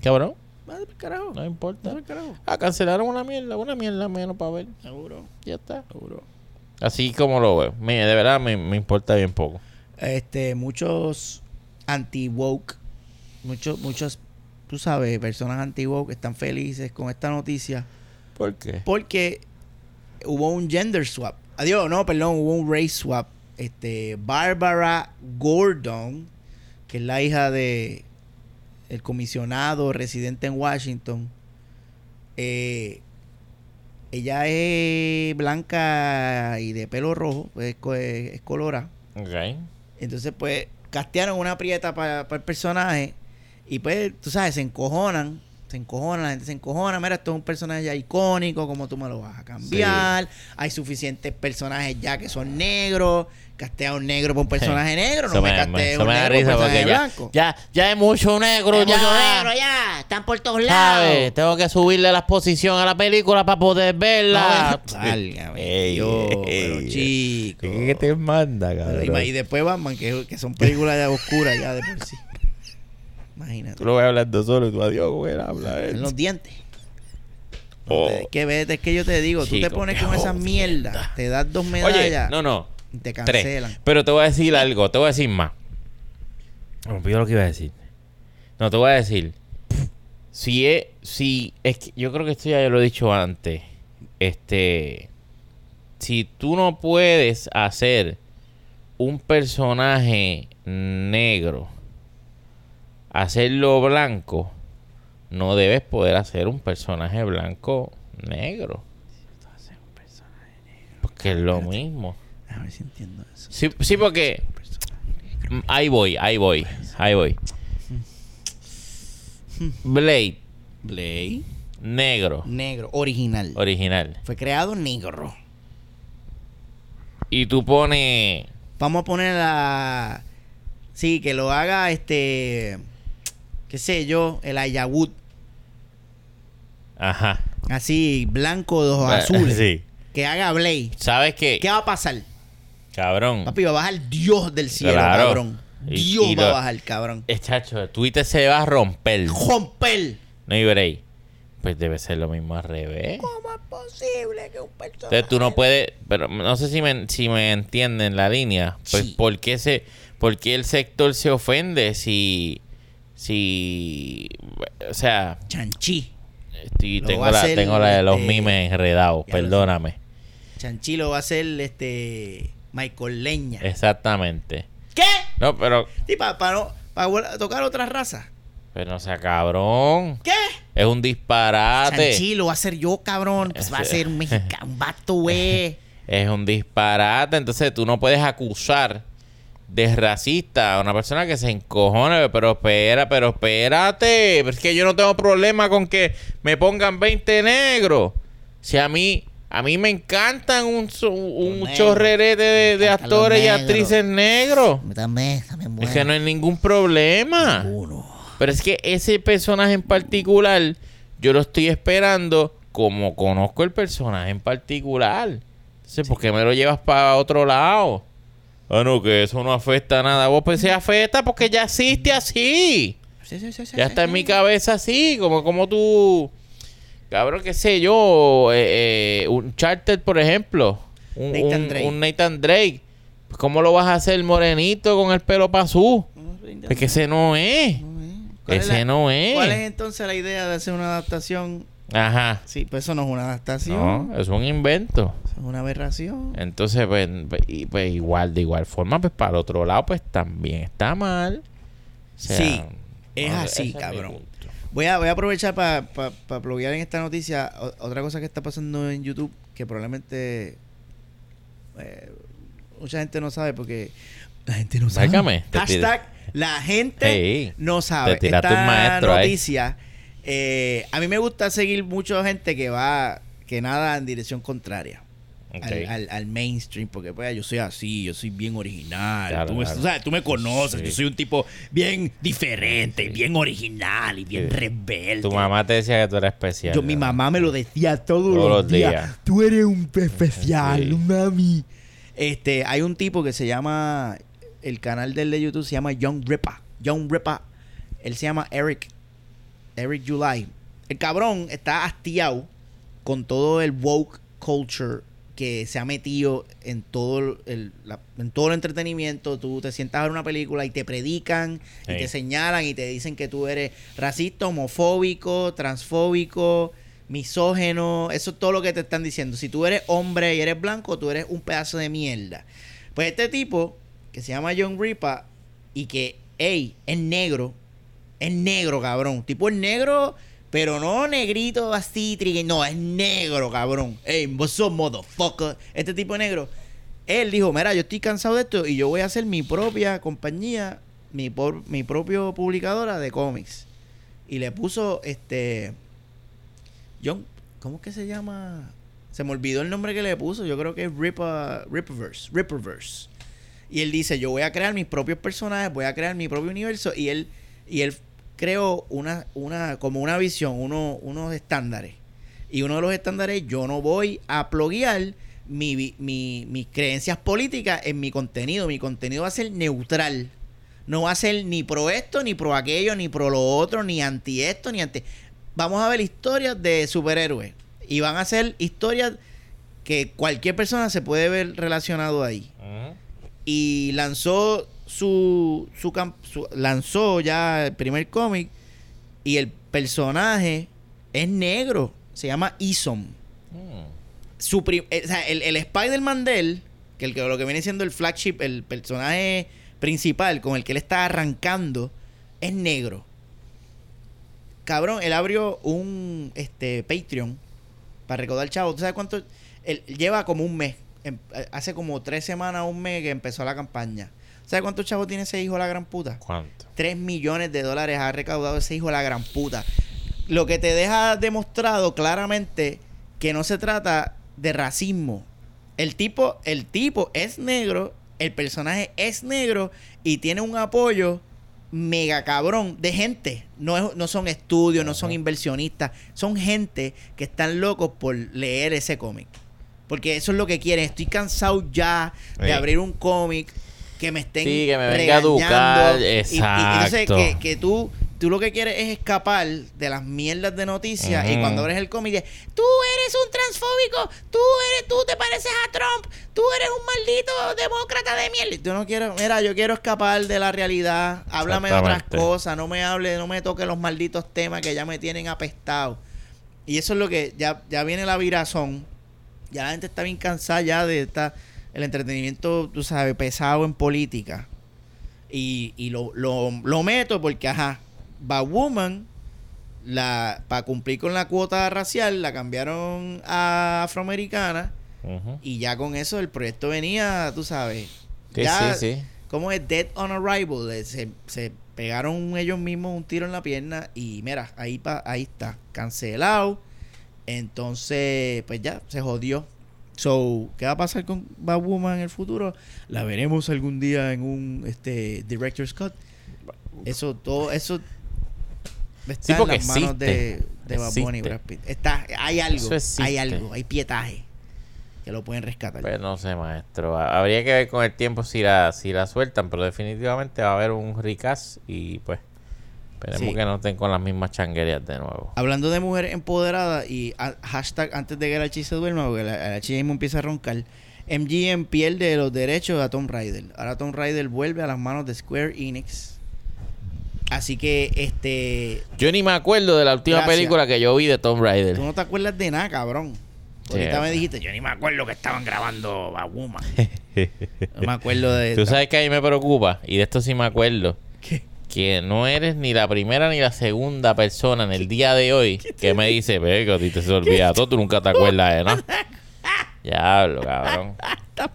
cabrón, por carajo. no importa. Por carajo. Ah, cancelaron una mierda, una mierda menos para ver. Seguro, Ya está. seguro. Así como lo veo. Me- de verdad me, me importa bien poco. Este, muchos anti-woke, muchos, muchos, tú sabes, personas anti-woke están felices con esta noticia ¿Por qué? porque hubo un gender swap. Adiós, no, perdón, hubo un race swap. Este, Barbara Gordon, que es la hija de el comisionado residente en Washington, eh, ella es blanca y de pelo rojo, es, es colorada. Ok. Entonces, pues, castearon una prieta para el personaje y pues, tú sabes, se encojonan. Se encojonan, la gente se encojona. Mira, esto es un personaje ya icónico, ¿cómo tú me lo vas a cambiar? Hay suficientes personajes ya que son negros. Castea un negro por un personaje negro, no me castea un negro por un personaje ya, blanco. ya, ya es mucho negro, Hay ya. mucho negro ya. Están por todos lados. Tengo que subirle la exposición a la película para poder verla. No, Dios, ey, pero chico. ¿Qué te manda, cabrón? y, y después Batman, que, que son películas ya oscuras ya de por sí. Imagínate. Tú lo vas hablando solo y tú adiós, güey, habla En los dientes. Oh. Es que vete, es que yo te digo, tú te pones con esa mierda, te das dos Oye, medallas no, no. y te Tres. cancelan. Pero te voy a decir algo, te voy a decir más. Me olvidó lo que iba a decir. No, te voy a decir. Si es, si es que yo creo que esto ya lo he dicho antes. Este, si tú no puedes hacer un personaje negro, hacerlo blanco, no debes poder hacer un personaje blanco negro. Porque es lo mismo. A ver si entiendo eso. Sí, sí, porque ahí voy, ahí voy, ahí voy. Blade, Blade. negro, Negro, original. original. Fue creado negro. Y tú pones, Vamos a poner la. Sí, que lo haga este. Qué sé yo, el Ayawud. ajá. Así, blanco ojos Ah, azules. Sí. Que haga Blade. ¿Sabes qué? ¿Qué va a pasar? Cabrón. Papi, va a bajar Dios del cielo, Claro. cabrón. Dios y va a bajar, cabrón. Eh, chacho, Twitter se va a romper. Romper. No hay break. Pues debe ser lo mismo al revés. ¿Cómo es posible que un personaje... Entonces tú no puedes, pero no sé si me, si me entienden la línea. Pues Sí. ¿por qué, se, ¿por qué el sector se ofende si, si, o sea, Chanchi. estoy- tengo, la, hacer, tengo la de los este, mimes enredados, perdóname. Chanchi lo va a hacer este... Michael Leña. Exactamente. ¿Qué? No, pero, Sí, para no... Para tocar otra raza. pero no sea cabrón. ¿Qué? Es un disparate. Chanchi lo va a hacer yo, cabrón. Pues va a ser un mexicano, un vato, güey. Es un disparate. Entonces tú no puedes acusar de racista una persona que se encojone. Pero espera, pero espérate. Es que yo no tengo problema con que me pongan 20 negros. Si a mí, a mí me encantan un, chorrerete de, actores y actrices negros. También, también Es que no hay ningún problema. Pero es que ese personaje en particular, yo lo estoy esperando como conozco el personaje en particular. Entonces, ¿por qué me lo llevas para otro lado? Ah, no, que eso no afecta a nada. Vos pues se afecta porque ya existe así. Sí, sí, sí, Ya está en mi cabeza así, como, como tú... Cabrón, qué sé yo, eh, eh, un Charter, por ejemplo. Un Nathan un- Drake. un Nathan Drake. ¿Cómo lo vas a hacer morenito con el pelo pasú? Es que ese no es. ¿Cuál es Ese la- no es. ¿Cuál es entonces la idea de hacer una adaptación? Ajá. Sí, pues eso no es una adaptación. No, es un invento. eso es una aberración. Entonces, pues, pues, y- pues, igual, de igual forma, pues para el otro lado, pues también está mal. O sea, Sí, es no, así, cabrón. Voy a, voy a aprovechar para pa, pa en esta noticia o- otra cosa que está pasando en YouTube que probablemente eh, mucha gente no sabe porque la gente no sabe. Te Hashtag la gente no sabe. te tiraste Esta un maestro ahí. Eh, a mí me gusta seguir mucha gente que va, que nada en dirección contraria. Al, al- al mainstream, porque pues yo soy así, yo soy bien original. Claro, tú, me, claro. tú sabes, tú me conoces, Sí. yo soy un tipo bien diferente, bien original y bien Sí. rebelde. Tu mamá te decía que tú eras especial. Yo, mi mamá me lo decía todos, Todos los días. días. Tú eres un especial, mami. Este, hay un tipo que se llama, el canal del de YouTube se llama Young Rippa. Young Rippa. Él se llama Eric. Eric July. El cabrón está hastiado con todo el woke culture que se ha metido en todo el, la- en todo el entretenimiento. Tú te sientas a ver una película y te predican y te señalan y te dicen que tú eres racista, homofóbico, transfóbico, misógeno. Eso es todo lo que te están diciendo. Si tú eres hombre y eres blanco, tú eres un pedazo de mierda. Pues este tipo, que se llama John Ripa y que, hey, es negro. Es negro, cabrón. Tipo es negro, pero no negrito así, trigue. No, es negro, cabrón. Hey, vos sos motherfucker. Este tipo negro. él dijo, mira, yo estoy cansado de esto y yo voy a hacer mi propia compañía, mi, por- mi propio publicadora de cómics. Y le puso, este, John, ¿cómo es que se llama? Se me olvidó el nombre que le puso, yo creo que es Rip, uh, Ripperverse, Ripperverse. Y él dice, yo voy a crear mis propios personajes, voy a crear mi propio universo. Y él, y él creó una, una, como una visión, uno, unos estándares. Y uno de los estándares, yo no voy a pluguear mi, mis creencias políticas en mi contenido. Mi contenido va a ser neutral. No va a ser ni pro esto, ni pro aquello, ni pro lo otro, ni anti esto, ni anti... Vamos a ver historias de superhéroes. Y van a ser historias que cualquier persona se puede ver relacionado ahí y lanzó su, su, su- lanzó ya el primer cómic y el personaje es negro se llama Isom. Mm. su pri- eh, o sea, el, el Spider-Man de él que, el, que lo que viene siendo el flagship el personaje principal con el que él está arrancando es negro. Cabrón él abrió un este Patreon para recaudar chavo tú sabes cuánto él lleva como un mes em- eh, hace como tres semanas un mes que empezó la campaña ¿sabes cuántos chavos tiene ese hijo la gran puta? ¿Cuánto? 3 millones de dólares ha recaudado ese hijo la gran puta. Lo que te deja demostrado claramente que no se trata de racismo. El tipo, el tipo es negro, el personaje es negro y tiene un apoyo mega cabrón de gente. No, es- no son estudios, no son inversionistas, son gente que están locos por leer ese cómic. Porque eso es lo que quieren. Estoy cansado ya de abrir un cómic que me estén Sí, que me venga a educar. Y- y- exacto. entonces que, que tú, tú lo que quieres es escapar de las mierdas de noticias y cuando abres el cómic dices, tú eres un transfóbico, tú eres, tú te pareces a Trump, tú eres un maldito demócrata de mierda. Y Tú no quiero, mira, yo quiero escapar de la realidad, háblame de otras cosas, no me hable, no me toque los malditos temas que ya me tienen apestado. Y eso es lo que ya, ya viene la virazón. Ya la gente está bien cansada ya de esta, el entretenimiento, tú sabes, pesado en política. Y, y lo, lo, lo meto porque, ajá, Woman, la, para cumplir con la cuota racial, la cambiaron a afroamericana. Y ya con eso el proyecto venía, tú sabes. Sí, ya, sí, sí. como es Dead on Arrival, se, se pegaron ellos mismos un tiro en la pierna y mira, ahí pa, ahí está, cancelado. Entonces, pues ya, se jodió. So, ¿qué va a pasar con Batwoman en el futuro? La veremos algún día en un este Director's Cut. Eso, todo, eso está Sí, en las manos de, existe. de Bad Bunny y Existe. Brad Pitt. Está, hay algo, hay algo, hay pietaje que lo pueden rescatar. Pues no sé, maestro. Ha- Habría que ver con el tiempo si la, si la sueltan, pero definitivamente va a haber un recast y pues esperemos Sí. que no estén con las mismas changuerías de nuevo. Hablando de mujeres empoderadas y a- hashtag antes de que la chi se duerma, porque la, la chi mismo empieza a roncar, MGM pierde los derechos a Tomb Raider. Ahora Tomb Raider vuelve a las manos de Square Enix. Así que, este, Yo ni me acuerdo de la última Gracias. película que yo vi de Tomb Raider. tú no te acuerdas de nada, cabrón. Sí, Ahorita me dijiste, yo ni me acuerdo que estaban grabando Batwoman. No me acuerdo de... Tú sabes que a mí me preocupa, y de esto sí me acuerdo. Que no eres ni la primera ni la segunda persona en el día de hoy que me dice, ve, que a ti te se olvida todo, tú nunca te acuerdas de nada. Diablo, cabrón.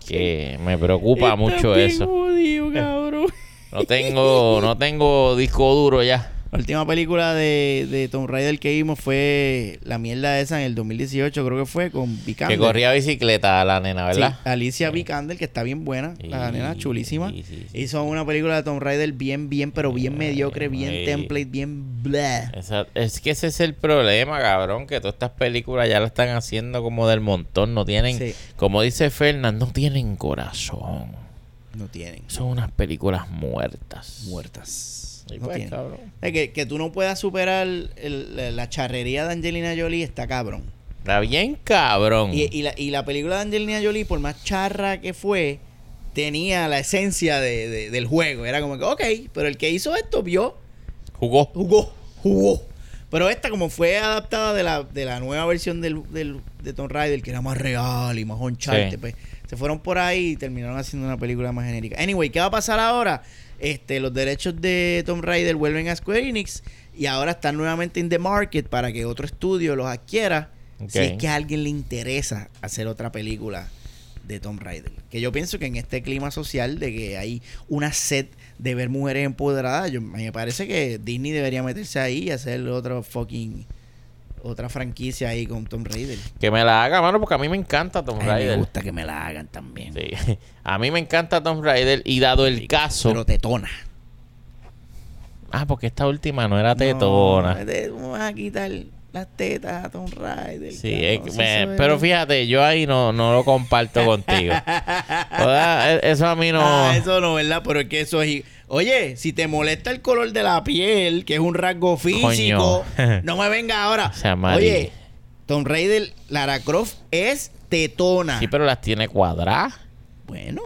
Que me preocupa mucho eso. jodido, cabrón. No tengo, no tengo disco duro ya. La última película de, de Tomb Raider que vimos fue la mierda esa en el 2018, creo que fue, con Que Vikander. corría bicicleta la nena, ¿verdad? Sí, Alicia Vikander, que está bien buena, la nena chulísima. Hizo una película de Tomb Raider bien, bien, pero bien mediocre, bien template, bien blah. Esa- es que ese es el problema, cabrón, que todas estas películas ya la están haciendo como del montón, no tienen, Sí. como dice Fernan, no tienen corazón. No tienen. Son unas películas muertas. Muertas. No pues, tienen. cabrón. Es que, que tú no puedas superar el- la, la charrería de Angelina Jolie está cabrón. Está bien cabrón. Y, y la, y la película de Angelina Jolie, por más charra que fue, tenía la esencia de- de- del juego. Era como que, ok, pero el que hizo esto vio Jugó. jugó, jugó. Pero esta, como fue adaptada de la, de la nueva versión del, del- de Tomb Raider, que era más real y más Sí. pues se fueron por ahí y terminaron haciendo una película más genérica. Anyway, ¿qué va a pasar ahora? Este, los derechos de Tomb Raider vuelven a Square Enix y ahora están nuevamente en the market para que otro estudio los adquiera. Si es que a alguien le interesa hacer otra película de Tom Raider. Que yo pienso que en este clima social de que hay una sed de ver mujeres empoderadas, yo, me parece que Disney debería meterse ahí y hacer otro fucking otra franquicia ahí con Tom Raider. Que me la haga, mano, porque a mí me encanta Tom mí me Raider. gusta que me la hagan también. Sí. A mí me encanta Tom Raider y dado el caso. Pero tetona. Ah, porque esta última no era tetona. No, te- vamos a quitar las tetas a Tom Raider. Sí, cabrón, es me- pero fíjate, yo ahí no, no lo comparto contigo. O sea, e- Eso a mí no. Ah, eso no, ¿verdad? Pero es que eso es... Oye, si te molesta el color de la piel, que es un rasgo físico, Coño. no me venga ahora. sea amarillo. Oye, Tom Raider, Lara Croft es tetona. Sí, pero las tiene cuadradas. Bueno,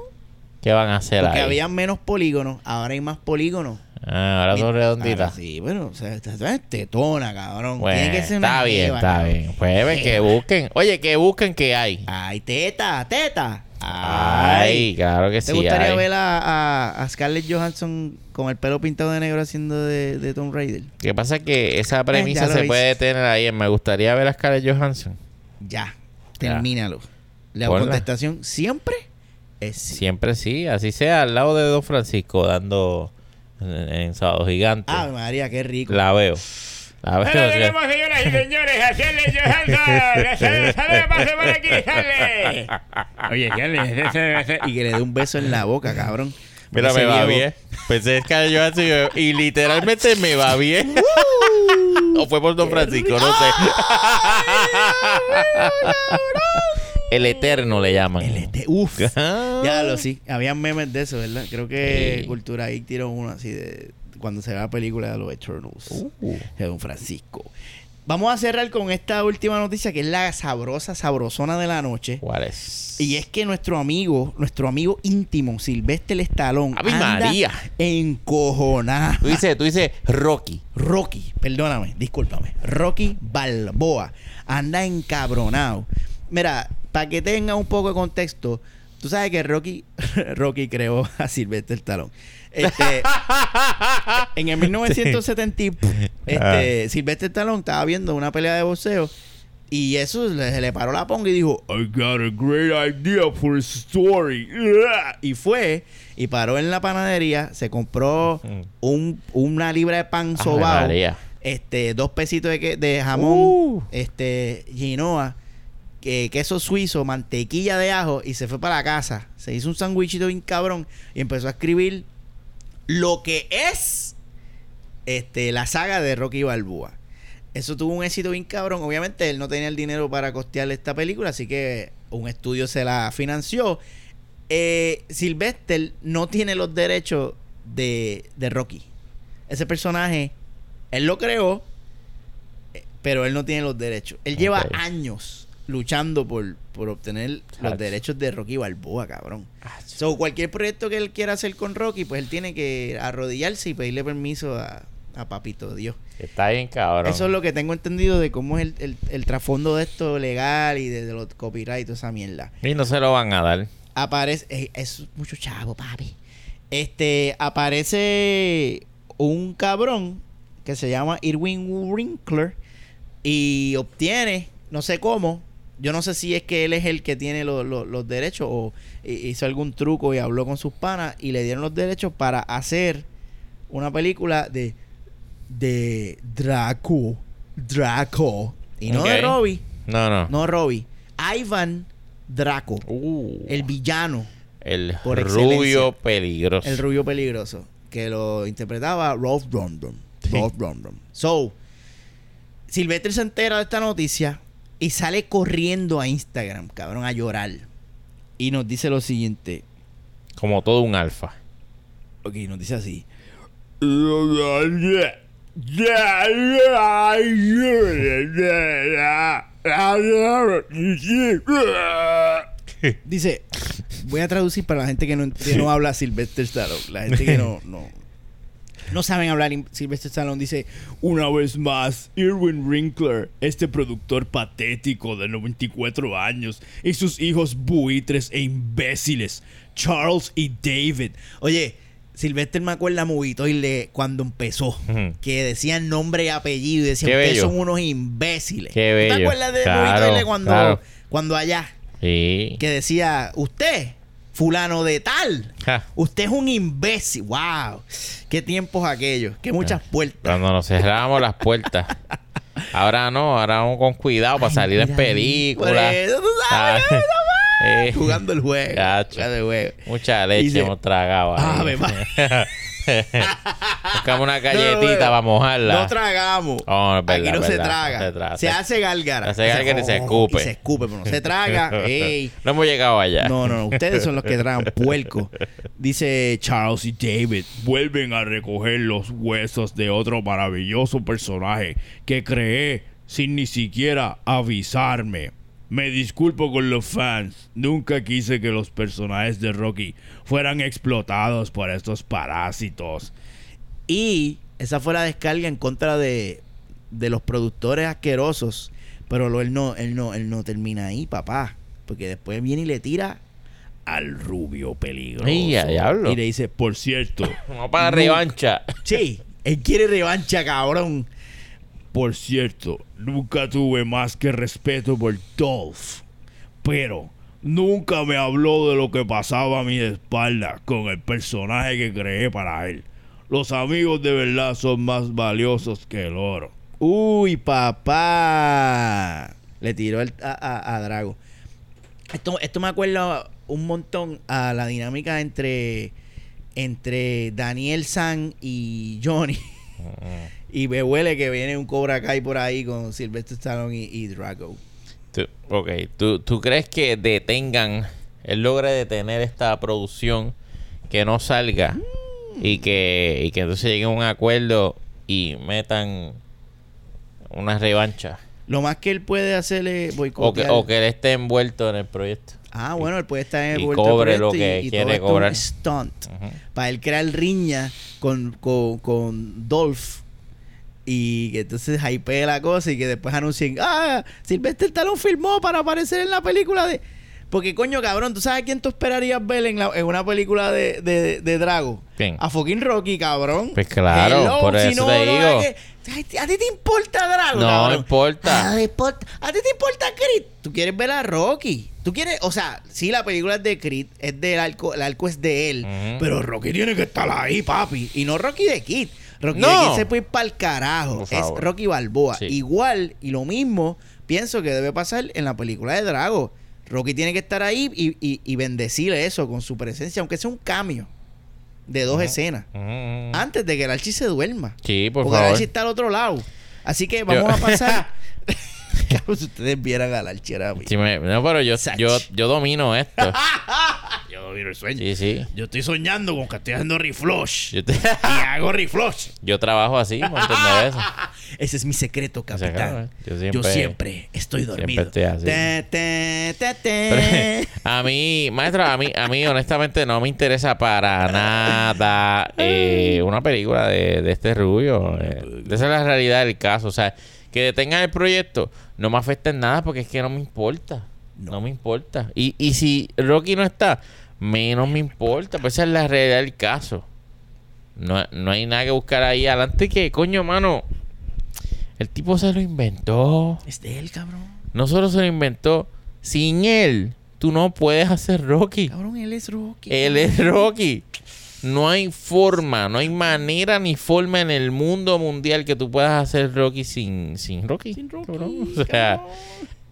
¿Qué van a hacer porque ahí? había menos polígonos, ahora hay más polígonos. Ah, ahora son redonditas. Sí, bueno, o sea, es tetona, cabrón. Bueno, Tiene que ser una está bien, jeva, está cabrón. bien. Pues que busquen. Oye, que busquen que hay. Ay, teta, teta. Ay, claro que ¿Te sí. gustaría hay. ver a, a- a Scarlett Johansson con el pelo pintado de negro haciendo de, de Tomb Raider? Que pasa que esa premisa Eh, lo se hice. puede tener ahí. en Me gustaría ver a Scarlett Johansson. Ya, termínalo. La Ponla. contestación siempre es sí. Siempre sí, así sea al lado de Don Francisco dando en, en Sábado Gigante. Ave María, qué rico. La veo. La veo. Ahora tenemos, señoras y señores, a Charles Johansson. Sale, pase por aquí, sale. Oye, Charles, Y que le dé un beso en la boca, cabrón. Mira, me va viejo- bien. Pensé que Scarlett Johansson y yo- y literalmente me va bien. o fue por Don Francisco, no sé. El Eterno le llaman. El este, uf. Ah. Ya lo sí. Habían memes de eso, ¿verdad? Creo que Sí. Cultura ahí tiró uno así de cuando se ve la película de los Eternals. Uh. de Don Francisco. Vamos a cerrar con esta última noticia que es la sabrosa, sabrosona de la noche. ¿Cuál es? Y es que nuestro amigo, nuestro amigo íntimo, Silvestre Estalón, ¡Ave anda María! encojonado. Tú dices, tú dices Rocky. Rocky, perdóname, discúlpame. Rocky Balboa anda encabronado. Mira, para que tenga un poco de contexto, tú sabes que Rocky, Rocky creó a Silvestre Stallone. Este, en el 1970, y- este, Silvestre Stallone estaba viendo una pelea de boxeo y eso se le paró la ponga y dijo, I got a great idea for a story. Y fue y paró en la panadería, se compró un, una libra de pan Ave sobao, este, dos pesitos de, jamón, Uh. este, que, queso suizo, mantequilla de ajo y se fue para la casa. Se hizo un sandwichito bien cabrón y empezó a escribir lo que es este, la saga de Rocky Balboa. Eso tuvo un éxito bien cabrón. Obviamente él no tenía el dinero para costearle esta película, así que un estudio se la financió. Eh, Sylvester no tiene los derechos de, de Rocky. Ese personaje, él lo creó, eh, pero él no tiene los derechos. Él lleva años luchando por, por obtener los derechos de Rocky Balboa, cabrón. So, cualquier proyecto que él quiera hacer con Rocky, pues él tiene que arrodillarse y pedirle permiso a, a Papito Dios. Está bien, cabrón. Eso es lo que tengo entendido de cómo es el, el- el trasfondo de esto legal y de, de los copyright y toda esa mierda. Y no se lo van a dar. Aparece. eh, es mucho chavo, papi. Este. Aparece un cabrón que se llama Irwin Winkler y obtiene, no sé cómo. Yo no sé si es que él es el que tiene lo- lo- los derechos o hi- hizo algún truco y habló con sus panas y le dieron los derechos para hacer una película de de Draco. Draco. Y no de. Robbie. No, no. No Robbie. Ivan Draco. Uh, El villano. el por rubio peligroso. El rubio peligroso. Que lo interpretaba Rolf Rondon. Sí. Rolf Rondon. So, Silvestre se entera de esta noticia y sale corriendo a Instagram, cabrón, a llorar. Y nos dice lo siguiente. Como todo un alfa. Ok, nos dice así. Dice, voy a traducir para la gente que no, que no habla Sylvester Stallone. La gente que no, no, no saben hablar Sylvester Stallone. Dice, una vez más, Irwin Winkler, este productor patético de 94 años, y sus hijos buitres e imbéciles, Charles y David. Oye, Sylvester me acuerda Movitoile cuando empezó, que decían nombre y apellido y decían que bello. son unos imbéciles. Qué ¿Tú ¿Te bello. acuerdas de Claro, Movitoile cuando, claro. cuando allá? Sí. que decía, usted, fulano de tal, Ja. usted es un imbécil. ¡Wow! ¡Qué tiempos aquellos! ¡Qué muchas puertas! Cuando nos cerrábamos las puertas. Ahora no, ahora vamos con cuidado para salir en películas. Por eso, tú sabes, ¿sabes? Eh, Jugando el juego. Jugando el juego. Mucha leche hemos tragado. ahí. Buscamos una galletita no, para mojarla. No tragamos. Oh, verdad, Aquí no se traga. se traga. Se, Se- hace gálgara. se hace gálgara y se escupe. Y se escupe, pero no se traga. Ey. No hemos llegado allá. No, no, no. Ustedes son los que tragan puerco. Dice Charles y David. Vuelven a recoger los huesos de otro maravilloso personaje que creé sin ni siquiera avisarme. Me disculpo con los fans. Nunca quise que los personajes de Rocky fueran explotados por estos parásitos. Y esa fue la descarga en contra de, de los productores asquerosos. Pero lo- él no, él no, él no termina ahí, papá. Porque después viene y le tira Al rubio peligroso. Diablo. y le dice, Por cierto, Vamos para Nunca. revancha. sí, él quiere revancha, cabrón. Por cierto, nunca tuve más que respeto por Dolph. Pero nunca me habló de lo que pasaba a mi espalda con el personaje que creé para él. Los amigos de verdad son más valiosos que el oro. Uy, papá. Le tiró el- a, a- a Drago. Esto, esto me acuerda un montón a la dinámica entre, entre Daniel San y Johnny. Y me huele que viene un Cobra Kai por ahí con Sylvester Stallone y, y Drago. Tú- ok, ¿Tú, ¿tú crees que detengan, él logre detener esta producción, que no salga y que, y que entonces lleguen a un acuerdo y metan una revancha? Lo más que él puede hacer es O que, boicotear. o que él esté envuelto en el proyecto. Ah, bueno, él puede estar en Y el cobre lo que quiere todo esto es cobrar. un stunt. Para él crear riña con, con, con Dolph. Y que entonces hypee la cosa y que después anuncien, ah, Sylvester Stallone filmó para aparecer en la película de... Porque coño, cabrón, ¿tú sabes a quién tú esperarías ver en, la- en una película de, de, de Drago? ¿Quién? A fucking Rocky, cabrón. Pues claro, por eso te digo. que- ¿A ti te importa Drago? No cabrón? importa. Ah, importa. ¿A ti te importa Creed? Tú quieres ver a Rocky. Tú quieres, o sea, sí, la película es de Creed, es del arco, el arco es de él. Pero Rocky tiene que estar ahí, papi. Y no Rocky de Kid. Rocky No. se puede ir para el carajo. Es. Rocky Balboa. Sí. Igual, y lo mismo, pienso que debe pasar en la película de Drago. Rocky tiene que estar ahí y, y, y bendecir eso con su presencia, aunque sea un cambio de dos escenas. Antes de que el Archie se duerma. Sí, por Porque el. Archie está al otro lado. Así que vamos Yo- a pasar. Si ustedes vieran. Sí, me- no, pero yo, yo, yo domino esto. Yo vino el sueño. Sí, sí. Yo estoy soñando con que estoy haciendo reflush. Yo, te- Y hago reflush. yo trabajo así montón de veces. Ese es mi secreto, capitán. yo Yo siempre- siempre, estoy dormido. estoy así. Te, te, te, te. Pero, a mí, maestro, a mí, a mí honestamente no me interesa para nada eh, una película de, de este rubio. eh. esa es la realidad del caso. O sea, que detengan el proyecto no me afecta en nada porque es que no me importa. No, me importa. Y, y si Rocky no está, menos me importa. Pues esa es la realidad del caso. No, no hay nada que buscar ahí adelante que, coño, mano. El tipo se lo inventó. Es de él, cabrón. No solo se lo inventó, sin él, tú no puedes hacer Rocky. Cabrón, él es Rocky. Él es Rocky. No hay forma, no hay manera ni forma en el mundo mundial que tú puedas hacer Rocky sin, sin Rocky. Sin Rocky, cabrón. O sea,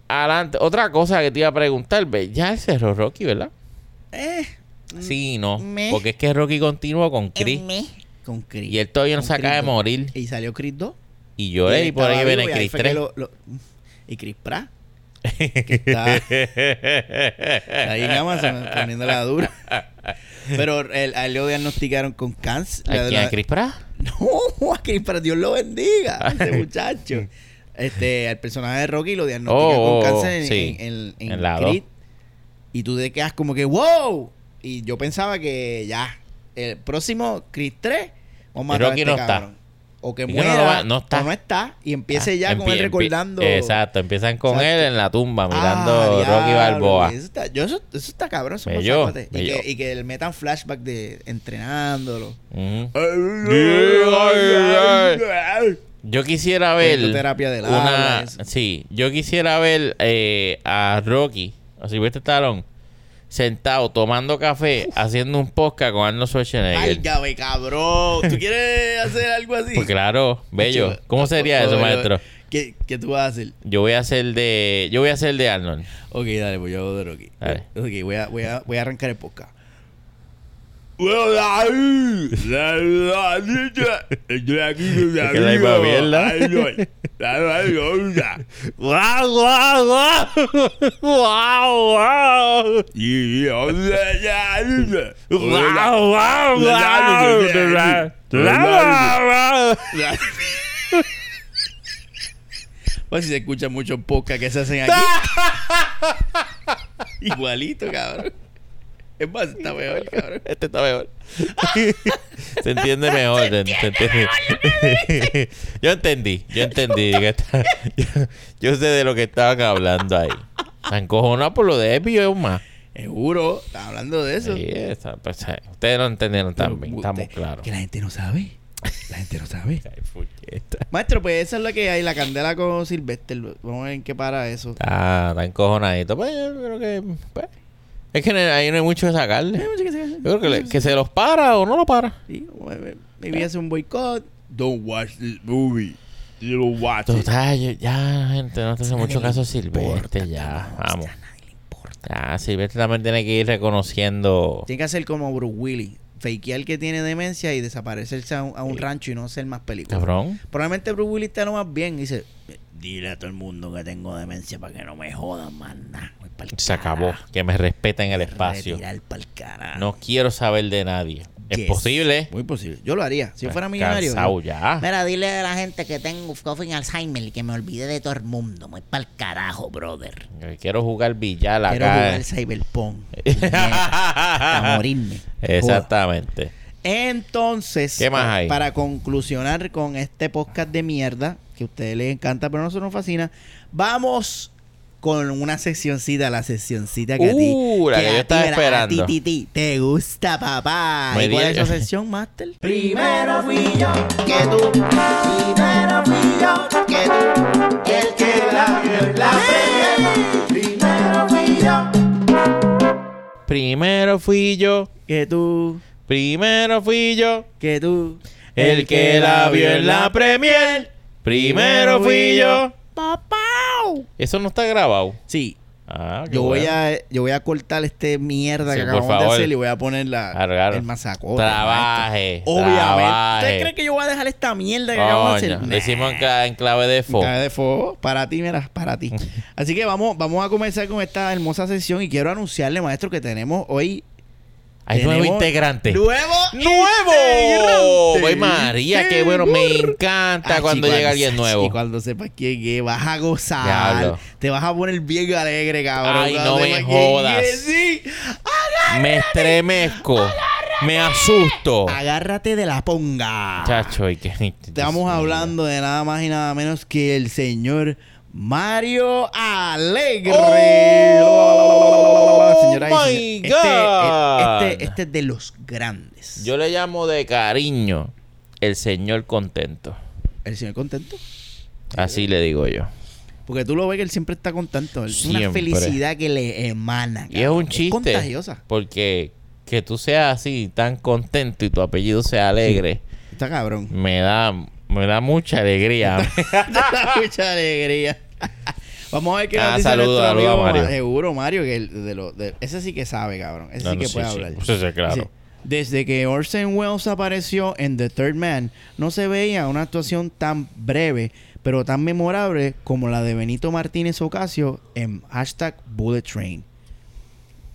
adelante. Otra cosa que te iba a preguntar, ve, ya cerró Rocky, ¿verdad? Eh, Sí, no. me- Porque es que Rocky continúa con Chris. con Chris. Y él todavía no se acaba de morir. Y salió Chris 2. Y yo, y por ahí viene y Chris fue que 3. lo- lo- y Chris Pratt. Que está ahí en Amazon poniendo la dura. Pero el, a él lo diagnosticaron con cáncer. ¿A Chris Pratt? No, a Chris Pratt, Dios lo bendiga, a ese muchacho. Este, al personaje de Rocky lo diagnostican Oh, con oh, cáncer en, sí. en, en- en En la Creed. Y tú te quedas como que, wow. Y yo pensaba que ya, el próximo Creed 3, vamos a matar a Rocky este no está. O que muera, no lo va- no está. o no está. Y empiece Ah, ya con empie- él empie- recordando. Exacto, empiezan con Exacto. él en la tumba mirando Ah, Rocky Balboa. Eso está, yo, eso, eso está cabrón. Eso Bello, y, que, y que le metan flashback de entrenándolo. Yo quisiera ver terapia del una, sí, yo quisiera ver eh, a Rocky a Silvestre Stallone sentado tomando café haciendo un podcast con Arnold Schwarzenegger. Ay, ya ve, cabrón. ¿Tú quieres hacer algo así? Pues claro, bello. ¿Cómo sería eso, oye, maestro? ¿Qué, ¿Qué tú vas a hacer? Yo voy a hacer de yo voy a hacer de Arnold. Ok, dale, pues yo hago de Rocky. Dale. Ok, voy a, voy a, voy a arrancar el podcast. Estoy aquí con mi amigo. ¡Guau, guau, guau! ¡Guau, guau! Y ¿dónde está Arnold? ¡Guau, guau, guau! Pues si se escuchan muchos podcasts que se hacen aquí. Igualito, cabrón. Es más, está peor, cabrón. Este está mejor. se entiende mejor. Se, se entiende. yo entendí, yo entendí. que está- yo, yo sé de lo que estaban hablando ahí. Se encojonado por lo de Epi es más. Seguro, está hablando de eso. Sí, está- pues, eh, ustedes lo entendieron Pero también, usted- estamos claros. Que la gente no sabe. La gente no sabe. Ay. Maestro, pues esa es lo que hay, la candela con Silvestre. Vamos a ver en qué para eso. Está, está encojonadito. Pues yo creo que. pues, es que ahí no hay mucho de sacarle. Yo creo que, le- que se los para o no lo para. Sí, maybe hace un boicot. Don't watch this movie. You don't watch it. Total, ya, gente, no te hace mucho caso a Silvestre, ya. Vamos. a nadie le importa. Ya, Silvestre también tiene que ir reconociendo. Tiene que hacer como Bruce Willis. Fakear que tiene demencia y desaparecerse a un, a un rancho y no hacer más películas. Cabrón. Probablemente Bruce Willis está lo más bien y dice: Dile a todo el mundo que tengo demencia para que no me jodan más nada. Voy Se acabó. Que me respeten el espacio. No quiero saber de nadie. Es posible. Muy posible. Yo lo haría. Si yo fuera millonario. Cansado ya. Mira, dile a la gente que tengo fucking Alzheimer y que me olvide de todo el mundo. Muy pa'l carajo, brother. Yo Quiero jugar billar Quiero acá. jugar Cyberpunk. Para morirme. Exactamente. Entonces, ¿Qué más hay? para conclusionar con este podcast de mierda, que a ustedes les encanta, pero a nosotros nos fascina, vamos con una seccioncita, la seccioncita que a ti. Uh, la que yo estaba esperando. A ti, ti, ti, te gusta, papá. Me ¿Y cuál es esa sección, Master? Primero fui yo que tú, primero fui yo que tú, el que la vio en la. Primero fui yo, Primero fui yo. Que tú, Primero fui yo. que tú. El que la vio en la premier. Primero fui yo. Papá. Eso no está grabado. Sí, Ah, yo voy a yo voy a cortar este mierda Sí, que acabamos de hacer y voy a poner la claro. el. Trabaje. Obviamente. trabaje. ¿Usted cree que yo voy a dejar esta mierda que acabamos de hacer? lo hicimos en, en clave de fo. Cabe de fuego. Para ti, mira, para ti. Así que vamos, vamos a comenzar con esta hermosa sesión y quiero anunciarle, maestro, que tenemos hoy. Hay nuevo integrante. ¡Nuevo! ¡Nuevo! ¡Ay, María! ¡Qué bueno! Me encanta Ah, cuando llega alguien nuevo. Y cuando sepas quién es, vas a gozar. Diablo. Te vas a poner bien alegre, cabrón. Ay, no me jodas. es. Sí. Me estremezco. Me asusto. Agárrate de la ponga. Chacho, y que. Estamos hablando de nada más y nada menos que el señor Mario Alegre. Oh Señoras y my este- God. Este, este es de los grandes. Yo le llamo de cariño el señor contento. el señor contento. Así le digo yo. Porque tú lo ves que él siempre está contento. Es una felicidad que le emana. Y es un chiste. contagiosa. Porque que tú seas así, tan contento y tu apellido sea alegre, Está cabrón. me da me da mucha alegría. Da mucha alegría. Vamos a ver qué Ah, nos dice saludo, nuestro saludo a amigo Mario. Ma- Seguro, Mario, que el- de lo, de- ese sí que sabe, cabrón. Ese No, sí que puede sí. hablar. Sí, claro. Dice, Desde que Orson Welles apareció en The Third Man, no se veía una actuación tan breve, pero tan memorable como la de Benito Martínez Ocasio en hashtag Bullet Train.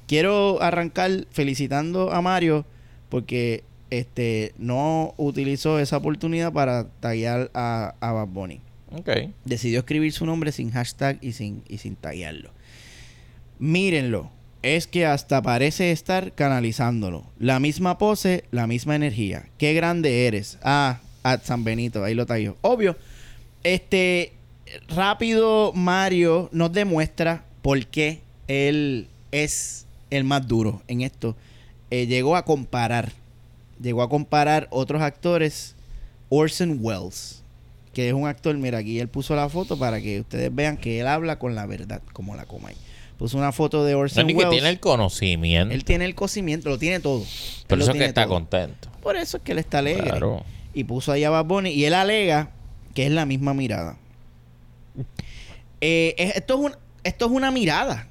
Quiero arrancar felicitando a Mario porque este no utilizó esa oportunidad para taguear a, a Bad Bunny decidió escribir su nombre sin hashtag y sin, y sin taguearlo. Mírenlo. Es que hasta parece estar canalizándolo. La misma pose, la misma energía. Qué grande eres. Ah, a San Benito, ahí lo tagueó. Obvio. Este rápido Mario nos demuestra por qué él es el más duro en esto. Eh, llegó a comparar. Llegó a comparar otros actores. Orson Welles que es un actor, mira, aquí él puso la foto para que ustedes vean que él habla con la verdad, como la Comay. Puso una foto de Orson Ni que Welles. tiene el conocimiento. Él tiene el cocimiento, lo tiene todo. Por Él eso es que está todo. contento. Por eso es que él está alegre. Claro. Y puso ahí a Bad Bunny. Y él alega que es la misma mirada. Eh, es- esto, es un- esto es una mirada.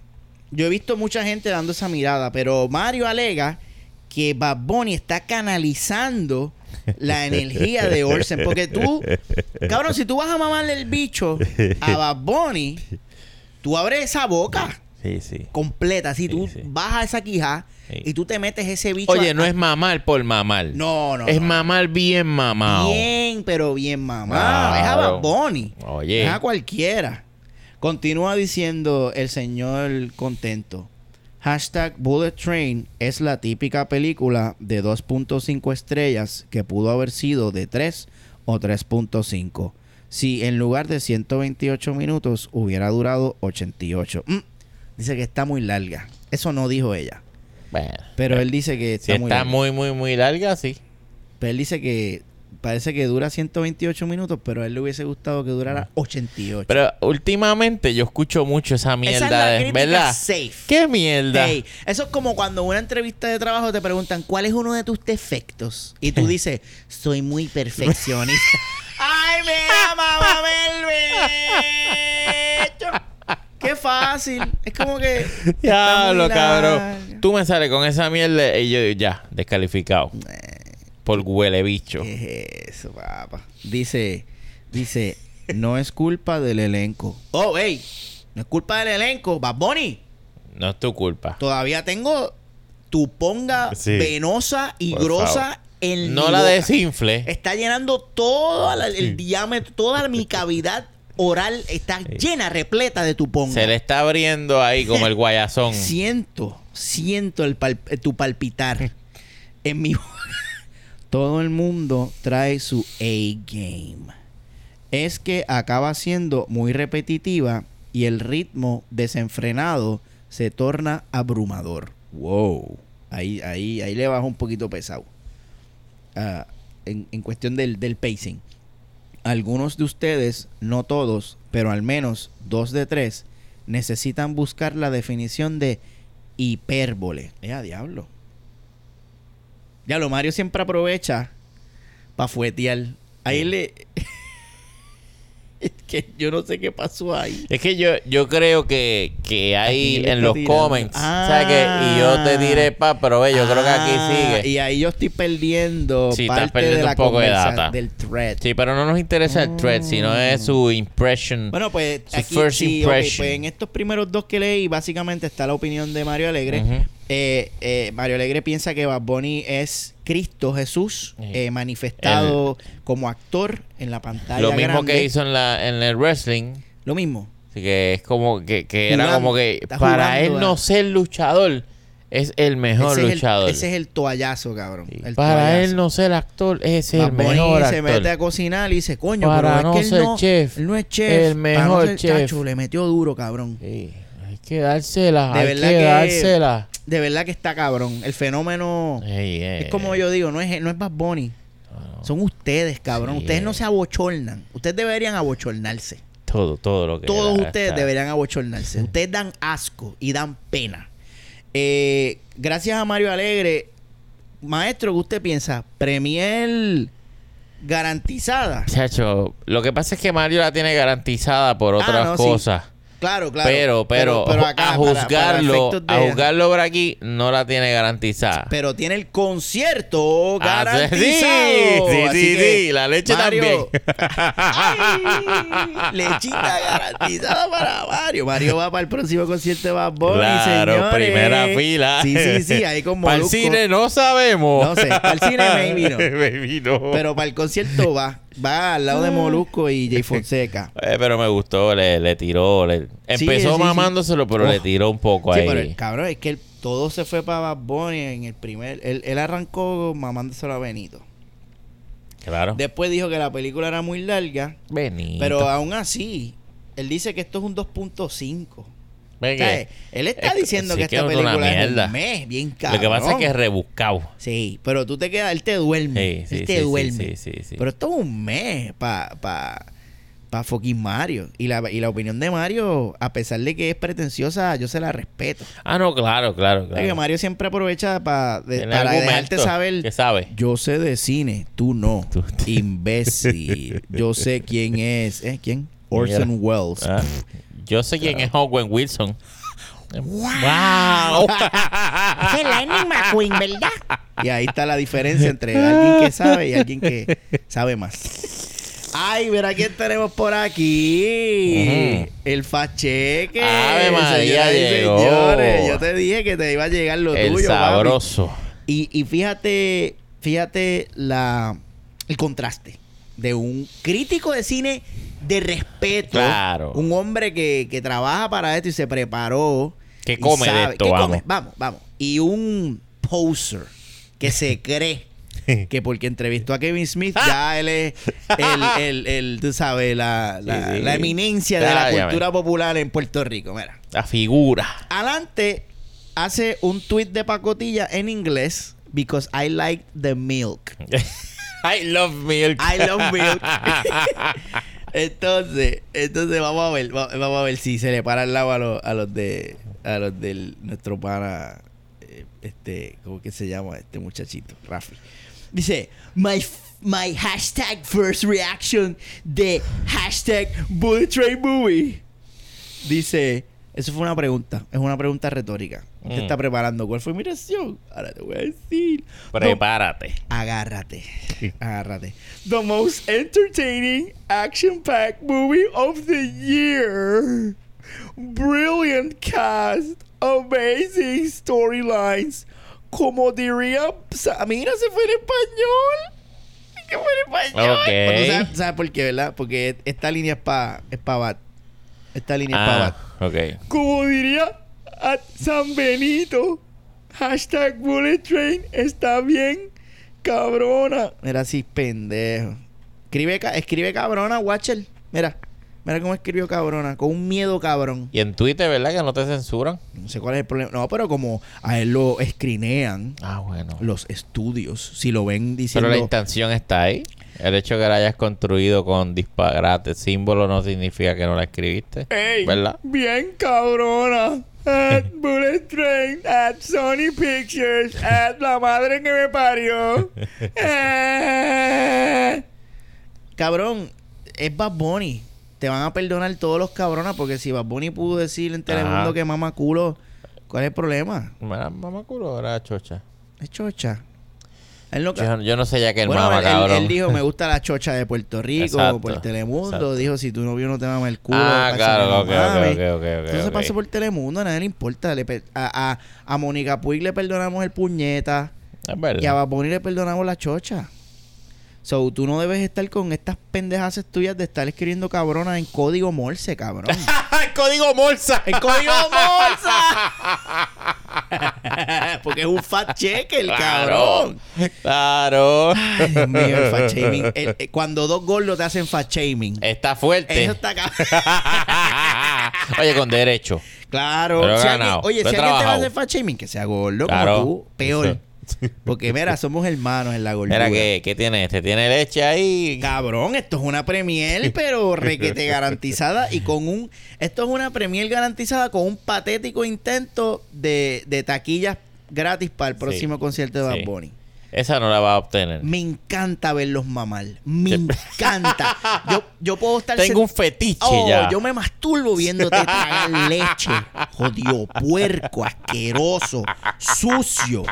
Yo he visto mucha gente dando esa mirada. Pero Mario alega que Bad Bunny está canalizando la energía de Orson. Porque tú, cabrón, si tú vas a mamarle el bicho a Bad Bunny, tú abres esa boca Sí, sí. completa. Si tú Sí, sí. bajas esa quija y tú te metes ese bicho. Oye, a- no es mamar por mamar. No, no. es no. mamar bien mamado. Bien, pero bien mamá. Es a. Bad Bunny. Oye. Es a cualquiera. Continúa diciendo el señor contento. Hashtag Bullet Train es la típica película de 2.5 estrellas que pudo haber sido de 3 o 3.5. Si en lugar de 128 minutos hubiera durado 88. Mm, dice que está muy larga. Eso no dijo ella. Bueno, Pero él dice que si está muy está larga. muy, muy, muy larga, sí. Pero él dice que parece que dura 128 minutos, pero a él le hubiese gustado que durara 88. Pero últimamente yo escucho mucho esa Esa mierda, es la de- ¿verdad? safe. ¿Qué mierda? Eso es como cuando en una entrevista de trabajo te preguntan cuál es uno de tus defectos y tú dices soy muy perfeccionista. ¡Ay, me ama, Melbecho! ¡Qué fácil! Es como que. Diablo, cabrón. Tú me sales con esa mierda y yo ya, descalificado. Por huele bicho. ¿Qué es eso, papá? Dice, dice, no es culpa del elenco. Oh, hey, no es culpa del elenco. Bad Bunny, No es tu culpa. todavía tengo tu ponga Sí. venosa y Por grosa favor. en No mi la boca. desinfle. Está llenando todo la- el diámetro, toda mi cavidad oral está llena, repleta de tu ponga. Se le está abriendo ahí como el guayazón. Siento, siento el pal- tu palpitar en mi boca. Todo el mundo trae su A-game. Es que acaba siendo muy repetitiva y el ritmo desenfrenado se torna abrumador. Wow. Ahí, ahí, ahí le bajo un poquito pesado. Ah, en, en cuestión del, del pacing. Algunos de ustedes, no todos, pero al menos dos de tres, necesitan buscar la definición de hipérbole. ¡Eh, diablo! Ya lo Mario siempre aprovecha para fuetear. Ahí le. es que yo no sé qué pasó ahí. Es que yo, yo creo que, que hay en los tirando? comments. ¿sabes qué? Y yo te diré pa, pero ve, yo creo que aquí Ah, sigue. Y ahí yo estoy perdiendo Sí, parte perdiendo de la un poco de data. del thread. Sí, pero no nos interesa el thread, sino es su impression. Bueno, pues Su aquí first sí, pues en estos primeros dos que leí, básicamente está la opinión de Mario Alegre. Eh, eh, Mario Alegre piensa que Bad Bunny es Cristo Jesús eh, manifestado como actor en la pantalla Lo mismo grande. que hizo en, la, en el wrestling. Lo mismo. Así que es como que, que era como que para él a- no ser luchador, es el mejor ese, es el, luchador. ese es el toallazo, cabrón. Sí. El Para toallazo. él no ser actor, es el mejor se actor. mete a cocinar y dice, coño, Para pero no es que él ser no, chef, él no es chef. el Para no mejor ser chef. chacho, le metió duro, cabrón. Sí, hay que dársela, De hay verdad que, que- dársela. De verdad que está cabrón. El fenómeno... Ey, ey, Es como ey. yo digo, no es, no es Bad Bunny. Son ustedes, cabrón. Sí, ustedes no se abochornan. Ustedes deberían abochornarse. Todo, todo lo que Todos ustedes está. deberían abochornarse. Ustedes dan asco y dan pena. Eh, gracias a Mario Alegre, maestro, ¿qué usted piensa? Premier garantizada. Chacho, lo que pasa es que Mario la tiene garantizada por otras Ah, no, sí. Claro, claro. Pero, pero, acá, a para- para juzgarlo, de- a juzgarlo por aquí, no la tiene garantizada. Pero tiene el concierto Ah, garantizado. sí, sí, Así sí, que, sí, la leche Mario, también. ¡Ay! lechita garantizada para Mario. Mario va para el próximo concierto de Bad Bunny, Claro, señores. primera fila. Sí, sí, sí, ahí con Para el cine no sabemos. No sé, para el cine maybe no. Maybe no. Pero para el concierto va. Va al lado de Molusco y Jay Fonseca. Eh, pero me gustó, le, le tiró. le- empezó sí, sí. mamándoselo, pero le Oh. tiró un poco Sí, ahí. pero cabrón, es que todo se fue para Bad Bunny en el primer. Él, él arrancó mamándoselo a Benito. claro. Después dijo que la película era muy larga. Benito. Pero aún así, él dice que esto es un 2.5. Ve O sea, que- él está es- diciendo sí que que esta película es un mes, bien Lo cabrón. que pasa es que es rebuscado. Sí, pero tú te quedas, él te duerme. Sí, sí, él te sí, sí, duerme. Pero esto es un mes para pa, para fucking Mario. Y la, y la opinión de Mario, a pesar de que es pretenciosa, yo se la respeto. Ah, no, claro, claro, que claro. Mario siempre aprovecha pa- de- para dejarte saber. ¿Qué sabe? Yo sé de cine, tú no. Tú- Imbécil. Yo sé quién es. ¿Eh? ¿Quién? Orson Welles. Ah, yo sé quién es Owen Wilson. ¡Wow! Es el Lightning McQueen, ¿verdad? Y ahí está la diferencia entre alguien que sabe y alguien que sabe más. Ay, mira quién tenemos por aquí. El facheque. Ave María, llegó. señores, Yo te dije que te iba a llegar lo El tuyo. sabroso. Y, y fíjate, fíjate la, el contraste de un crítico de cine de respeto. Claro. Un hombre que, que trabaja para esto y se preparó. Que come de esto, ¿qué vamos. come? Vamos, vamos. Y un poser que se cree que porque entrevistó a Kevin Smith ya él es el, el, el, tú sabes, la, la, Sí, sí. la eminencia de la cultura popular en Puerto Rico. Mira. La figura. Adelante hace un tweet de pacotilla en inglés because I like the milk. I love milk. I love milk. Entonces, entonces vamos a ver, va- vamos a ver si se le para al lado a los, a los de a los del nuestro pana eh, este, ¿cómo que se llama este muchachito? Rafi. Dice, my my hashtag first reaction de hashtag Bullet Train Movie. Dice, eso fue una pregunta, es una pregunta retórica. Usted Mm. está preparando. ¿Cuál fue mi reacción? Ahora te voy a decir. Prepárate. Agárrate. Agárrate. The most entertaining action-packed movie of the year. Brilliant cast. Amazing storylines. Como diría... Mira, se fue en español. ¿Qué fue en español? Ok. Pero ¿Sabes sabe por qué, verdad? Porque esta línea es para es pa Bat. Esta línea es para Ah, ok. Como diría a San Benito, hashtag Bullet Train está bien cabrona. Mira así, pendejo. Escribe, escribe cabrona, Watcher. Mira, mira cómo escribió cabrona, con un miedo cabrón. Y en Twitter, ¿verdad? Que no te censuran. No sé cuál es el problema. No, pero como a él lo escrinean Ah, bueno. los estudios, si lo ven diciendo... Pero la intención está ahí. El hecho de que la hayas construido con disparates símbolo no significa que no la escribiste. Ey, ¿Verdad? bien cabrona. At Bullet Train, at Sony Pictures, at la madre que me parió. Eh. Cabrón, es Bad Bunny. Te van a perdonar todos los cabronas porque si Bad Bunny pudo decir en Telemundo Ajá. que mama culo, ¿cuál es el problema? Mira, mamá culo era chocha. Es chocha. Él no, Yo, yo no sé ya que el Bueno, mama, él, cabrón. él dijo, me gusta la chocha de Puerto Rico, Exacto, por Telemundo. exacto. Dijo, si tu novio no te mama el culo, Ah, claro, eso ok, que no ok, mames. ok, ok, ok, Entonces pasó por Telemundo, a nadie le importa. Le a, a, a Mónica Puig le perdonamos el puñeta Es verdad. y a Bad Bunny le perdonamos la chocha. So, tú no debes estar con estas pendejas tuyas de estar escribiendo cabronas en código Morse, cabrón. ¡El código Morsa! ¡El código Morse! Porque es un fat check el cabrón. Claro. Ay, Dios mío, el fat shaming. El- eh, cuando dos gordos te hacen fat shaming. Está fuerte. Eso está acá. Oye, con derecho. Claro. Pero alguien- oye, Lo si alguien te va a hacer fat shaming, que sea gordo Claro. como tú, peor. Porque mira, somos hermanos en la gordura. Mira, ¿qué, ¿qué tiene este? ¿Tiene leche ahí? Cabrón, esto es una premier, pero requete garantizada y con un... Esto es una premier garantizada con un patético intento de, de taquillas gratis para el próximo concierto de Bad. Bunny. Esa no la va a obtener. Me encanta verlos mamar. Me encanta. Yo, yo puedo estar... Tengo un fetiche Oh, ya. yo me masturbo viéndote tragar leche. Jodido, puerco, asqueroso, sucio.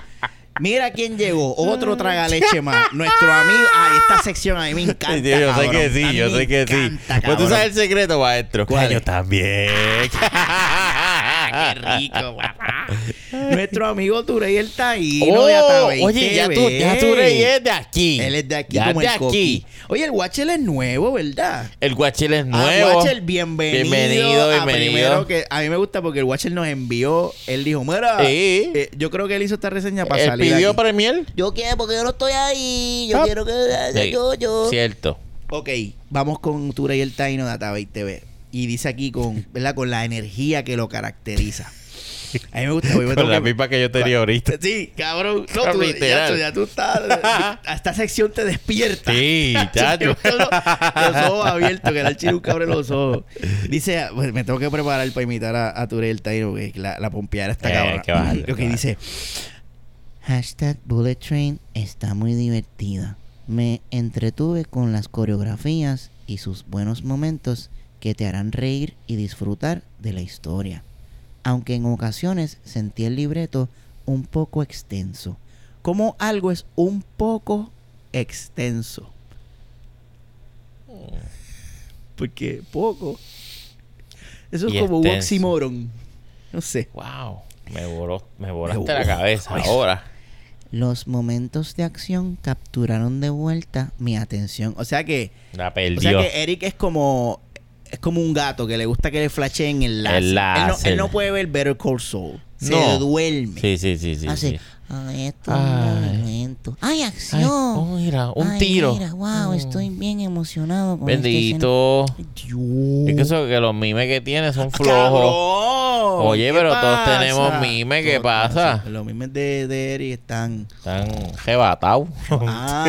Mira quién llegó. Otro traga leche más. Nuestro amigo. Ay, esta sección a mí me encanta. Sí, yo sé que sí, yo sé que sí. Pues tú sabes el secreto, maestro. ¿Cuál Yo también. Qué rico. Nuestro amigo Turey el Taíno de Oh, Atabey oye, ya tú, TV. ya tú eres de aquí. Él es de aquí Ya como de el aquí. Coqui. Oye, el Watcher es nuevo, ¿verdad? El guachil es Ah, nuevo. Watcher, bienvenido. Bienvenido, a bienvenido. primero que a mí me gusta porque el Watcher nos envió. Él dijo, mira, Sí. eh, yo creo que él hizo esta reseña para Él salir. pidió aquí. premier. Yo quiero, porque yo no estoy ahí. Yo Ah. quiero que. Sí, Yo, yo. Cierto. Ok, vamos con Tura y el Taino de Atabey TV. Y dice aquí con, ¿verdad? con la energía que lo caracteriza. A mí me gusta. me Con la que- misma que yo tenía ahorita. Sí, cabrón. No, tú, Literal. ya, ya tú estás. A esta sección te despierta. Sí, chacho. los, los ojos abiertos, que era el chino nunca abre los ojos. Dice, pues, me tengo que preparar para imitar a, a Turel Taino, que la, la pompeada está Eh, cabrón. Lo que que dice, Hashtag Bullet Train está muy divertida. Me entretuve con las coreografías y sus buenos momentos que te harán reír y disfrutar de la historia. Aunque en ocasiones sentí el libreto un poco extenso. como algo es un poco extenso. Porque poco. Eso es como un oxímoron. No sé. Wow. Me, voló, me volaste Me la cabeza Ay. ahora. Los momentos de acción capturaron de vuelta mi atención. O sea que, La o perdió. sea que Eric es como es como un gato que le gusta que le flasheen el láser. El Él, no, láser. él no puede ver Better Call Saul. Se No. duerme. Sí, sí, sí, sí. Hace, sí. "Ay, esto es Ay. ¡Ay, Ay, acción! oh, mira, un Ay, tiro. Mira, wow, Mm. estoy bien emocionado con este Bendito. Dios. Es que eso que los mimes que tiene son flojos. ¡Cabrón! Oye, ¿Qué pero todos tenemos mimes, ¿qué pasa? Los mimes de, de Eric están. Están rebatados. Ah,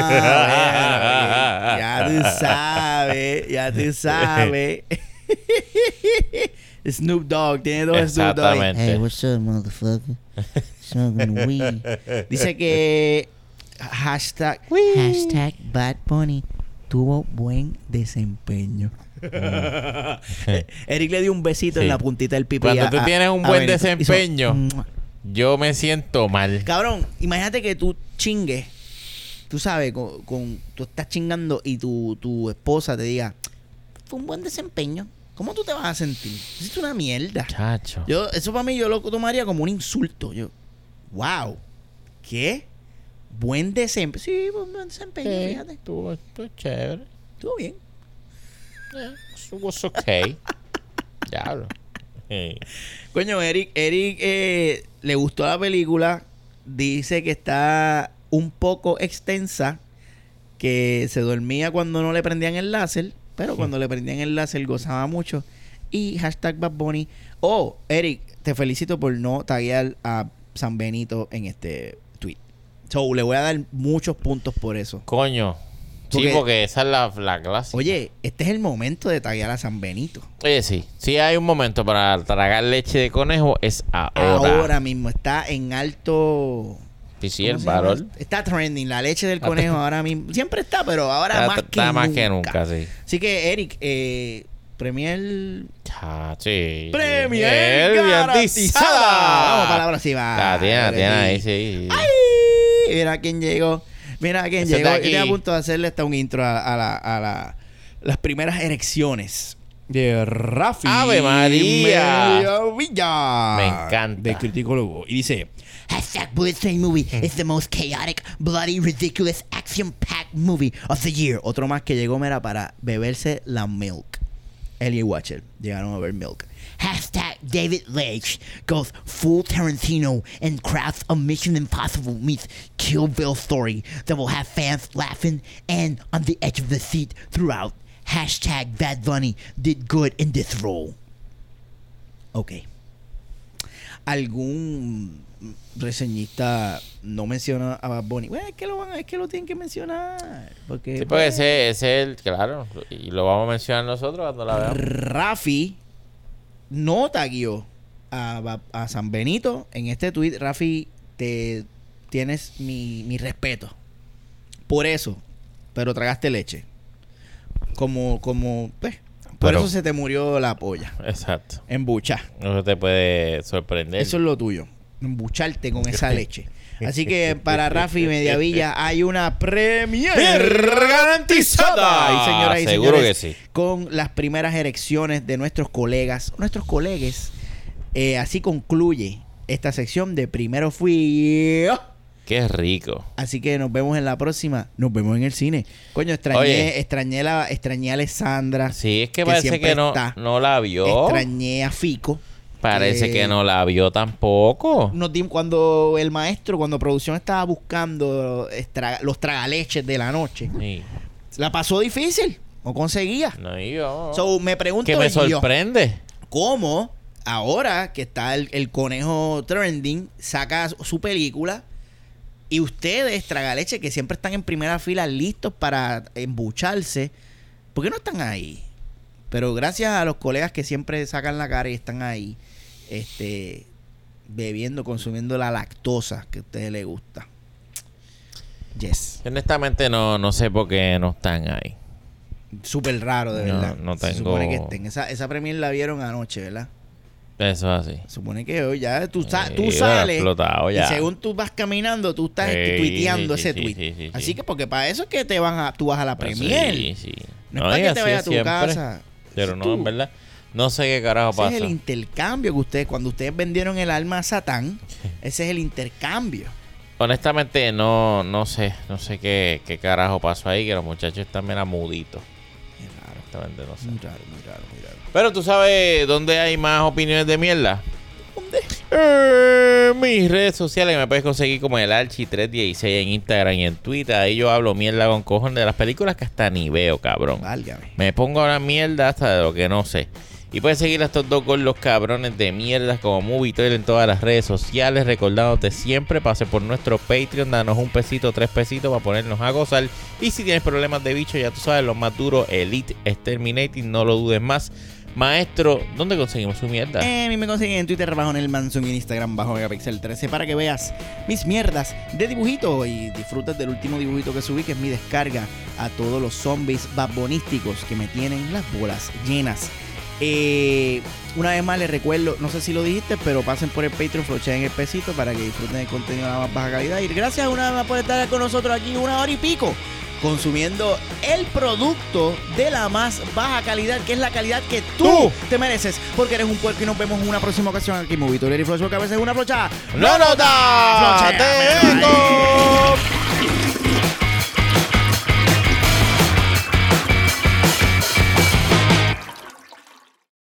ya tú sabes, ya tú sabes. Snoop Dogg, tiene dos Snoop Dogg. Hey, what's up, motherfucker? Smoking weed. Dice que hashtag, Hashtag Bad Bunny tuvo buen desempeño. Eric le dio un besito Sí. en la puntita del pipi. Cuando a- tú tienes un buen Benito. Desempeño, "Mua". yo me siento mal. Cabrón, imagínate que tú chingues, tú sabes, con, con- tú estás chingando y tu, tu esposa te diga, fue un buen desempeño. ¿Cómo tú te vas a sentir? Es una mierda. Chacho. Yo, eso para mí yo lo tomaría como un insulto. Yo, wow, ¿qué? Buen desempeño. Sí, buen desempeño, Sí, fíjate. estuvo, estuvo chévere. Estuvo bien. Eh, it was okay. Diablo. Coño, Eric, Eric eh, le gustó la película. Dice que está un poco extensa. Que se dormía cuando no le prendían el láser. Pero cuando le prendían el láser gozaba mucho. Y hashtag Bad Bunny. Oh, Eric, te felicito por no taguear a San Benito en este. So, le voy a dar muchos puntos por eso. Coño. Sí, Porque- esa es la, la clase. Oye, este es el momento de taguear a San Benito. Oye, sí. Si hay un momento para tragar leche de conejo, es ahora. Ahora mismo está en alto. Sí, sí, ¿Cómo el varón. Está trending. La leche del conejo ahora mismo. Siempre está, pero ahora Está, más, que, está más nunca. que nunca, sí. Así que, Eric, eh, Premier. Cha, sí. Premier garantizada. Vamos para la próxima. La tiene, la tiene sí. ahí, sí. ¡Ay! Mira quién llegó. Mira quién Ese llegó. estoy a punto de hacerle hasta un intro a, a la, a la- las primeras erecciones de Rafi. ¡Ave María! Villa. Me encanta. De criticólogo. Y dice. Hashtag Bullet Train Movie is the most chaotic, bloody, ridiculous, action-packed movie of the year. Otro más que llegó era para beberse la milk. Y Watcher llegaron a ver milk. Hashtag David Lynch goes full Tarantino and crafts a Mission Impossible meets Kill Bill story that will have fans laughing and on the edge of the seat throughout. Hashtag Bad Bunny did good in this role. Ok. ¿Algún reseñista no menciona a Bad Bunny? Bueno, es que lo, van, es que lo tienen que mencionar. Porque, Sí, porque pues, ese, ese es el, claro, y lo vamos a mencionar nosotros cuando la veamos. Rafi no taguió a, a San Benito en este tweet. Rafi, te tienes mi, mi respeto. Por eso. Pero tragaste leche. Como, como, pues. Por Pero- eso se te murió la polla. Exacto. Embucha. Eso te puede sorprender. Eso es lo tuyo. Embucharte con esa leche. Así que para Rafi Mediavilla hay una premier garantizada. Y señoras y Seguro señores, que sí. con las primeras erecciones de nuestros colegas, nuestros colegues. eh, así concluye esta sección de Primero Fui yo. Qué rico. Así que nos vemos en la próxima. Nos vemos en el cine. Coño, extrañé, Oye. extrañé, la, extrañé a Alessandra. Sí, es que, Que parece que no, está. no la vio. Extrañé a Fico. Parece Eh, que no la vio tampoco. nos cuando el maestro, cuando producción estaba buscando estra- los tragaleches de la noche, Sí, la pasó difícil, no conseguía. no yo. So, me pregunto que me yo, sorprende. ¿cómo ahora que está el, el conejo trending, saca su película y ustedes, tragaleche, que siempre están en primera fila listos para embucharse, ¿por qué no están ahí? Pero gracias a los colegas que siempre sacan la cara y están ahí, este, bebiendo, consumiendo la lactosa que a ustedes les gusta. Yes. Honestamente no, no sé por qué no están ahí. Súper raro, de verdad. no Se tengo- supone que estén. Esa, esa premier la vieron anoche, ¿verdad? Eso es así. Se supone que hoy ya tú, sa- Sí, tú sales explotado ya. y según tú vas caminando, tú estás Sí, tuiteando sí, ese tweet. sí, sí, Así sí. que porque para eso es que te van a, tú vas a la Pues premier. Sí, sí. No, No, es para que te vayas a tu siempre. casa. Pero no, en verdad. No sé qué carajo Ese pasa. es el intercambio que ustedes, cuando ustedes vendieron el alma a Satán, ese es el intercambio. Honestamente, no, no sé. No sé qué, qué carajo pasó ahí. Que los muchachos están mera muditos. Honestamente, no sé. muy raro, muy raro, muy raro. Pero tú sabes dónde hay más opiniones de mierda. ¿Dónde? Eh, mis redes sociales me puedes conseguir como el Archi316 en Instagram y en Twitter. Ahí yo hablo mierda con cojones de las películas que hasta ni veo, cabrón. Válgame. Me pongo ahora mierda hasta de lo que no sé. Y puedes seguir a estos dos con los cabrones de mierda como Movie Toilet en todas las redes sociales. Recordándote siempre, pase por nuestro Patreon, danos un pesito, tres pesitos para ponernos a gozar. Y si tienes problemas de bicho, ya tú sabes, los más duros, Elite Exterminating, no lo dudes más. Maestro, ¿dónde conseguimos su mierda? Eh, a mí me consiguen en Twitter bajo el Manson y en Instagram bajo Megapixel 13 para que veas mis mierdas de dibujito y disfrutes del último dibujito que subí, que es mi descarga a todos los zombies babonísticos que me tienen las bolas llenas. Eh, una vez más les recuerdo, no sé si lo dijiste, pero pasen por el Patreon, flochen el pesito para que disfruten el contenido de la más baja calidad. Y gracias una vez más por estar con nosotros aquí una hora y pico consumiendo el producto de la más baja calidad, que es la calidad que tú, Tú. te mereces, porque eres un puerco y nos vemos en una próxima ocasión aquí en Movie y Flash, porque a veces es una flocha. ¡No mira, vengo!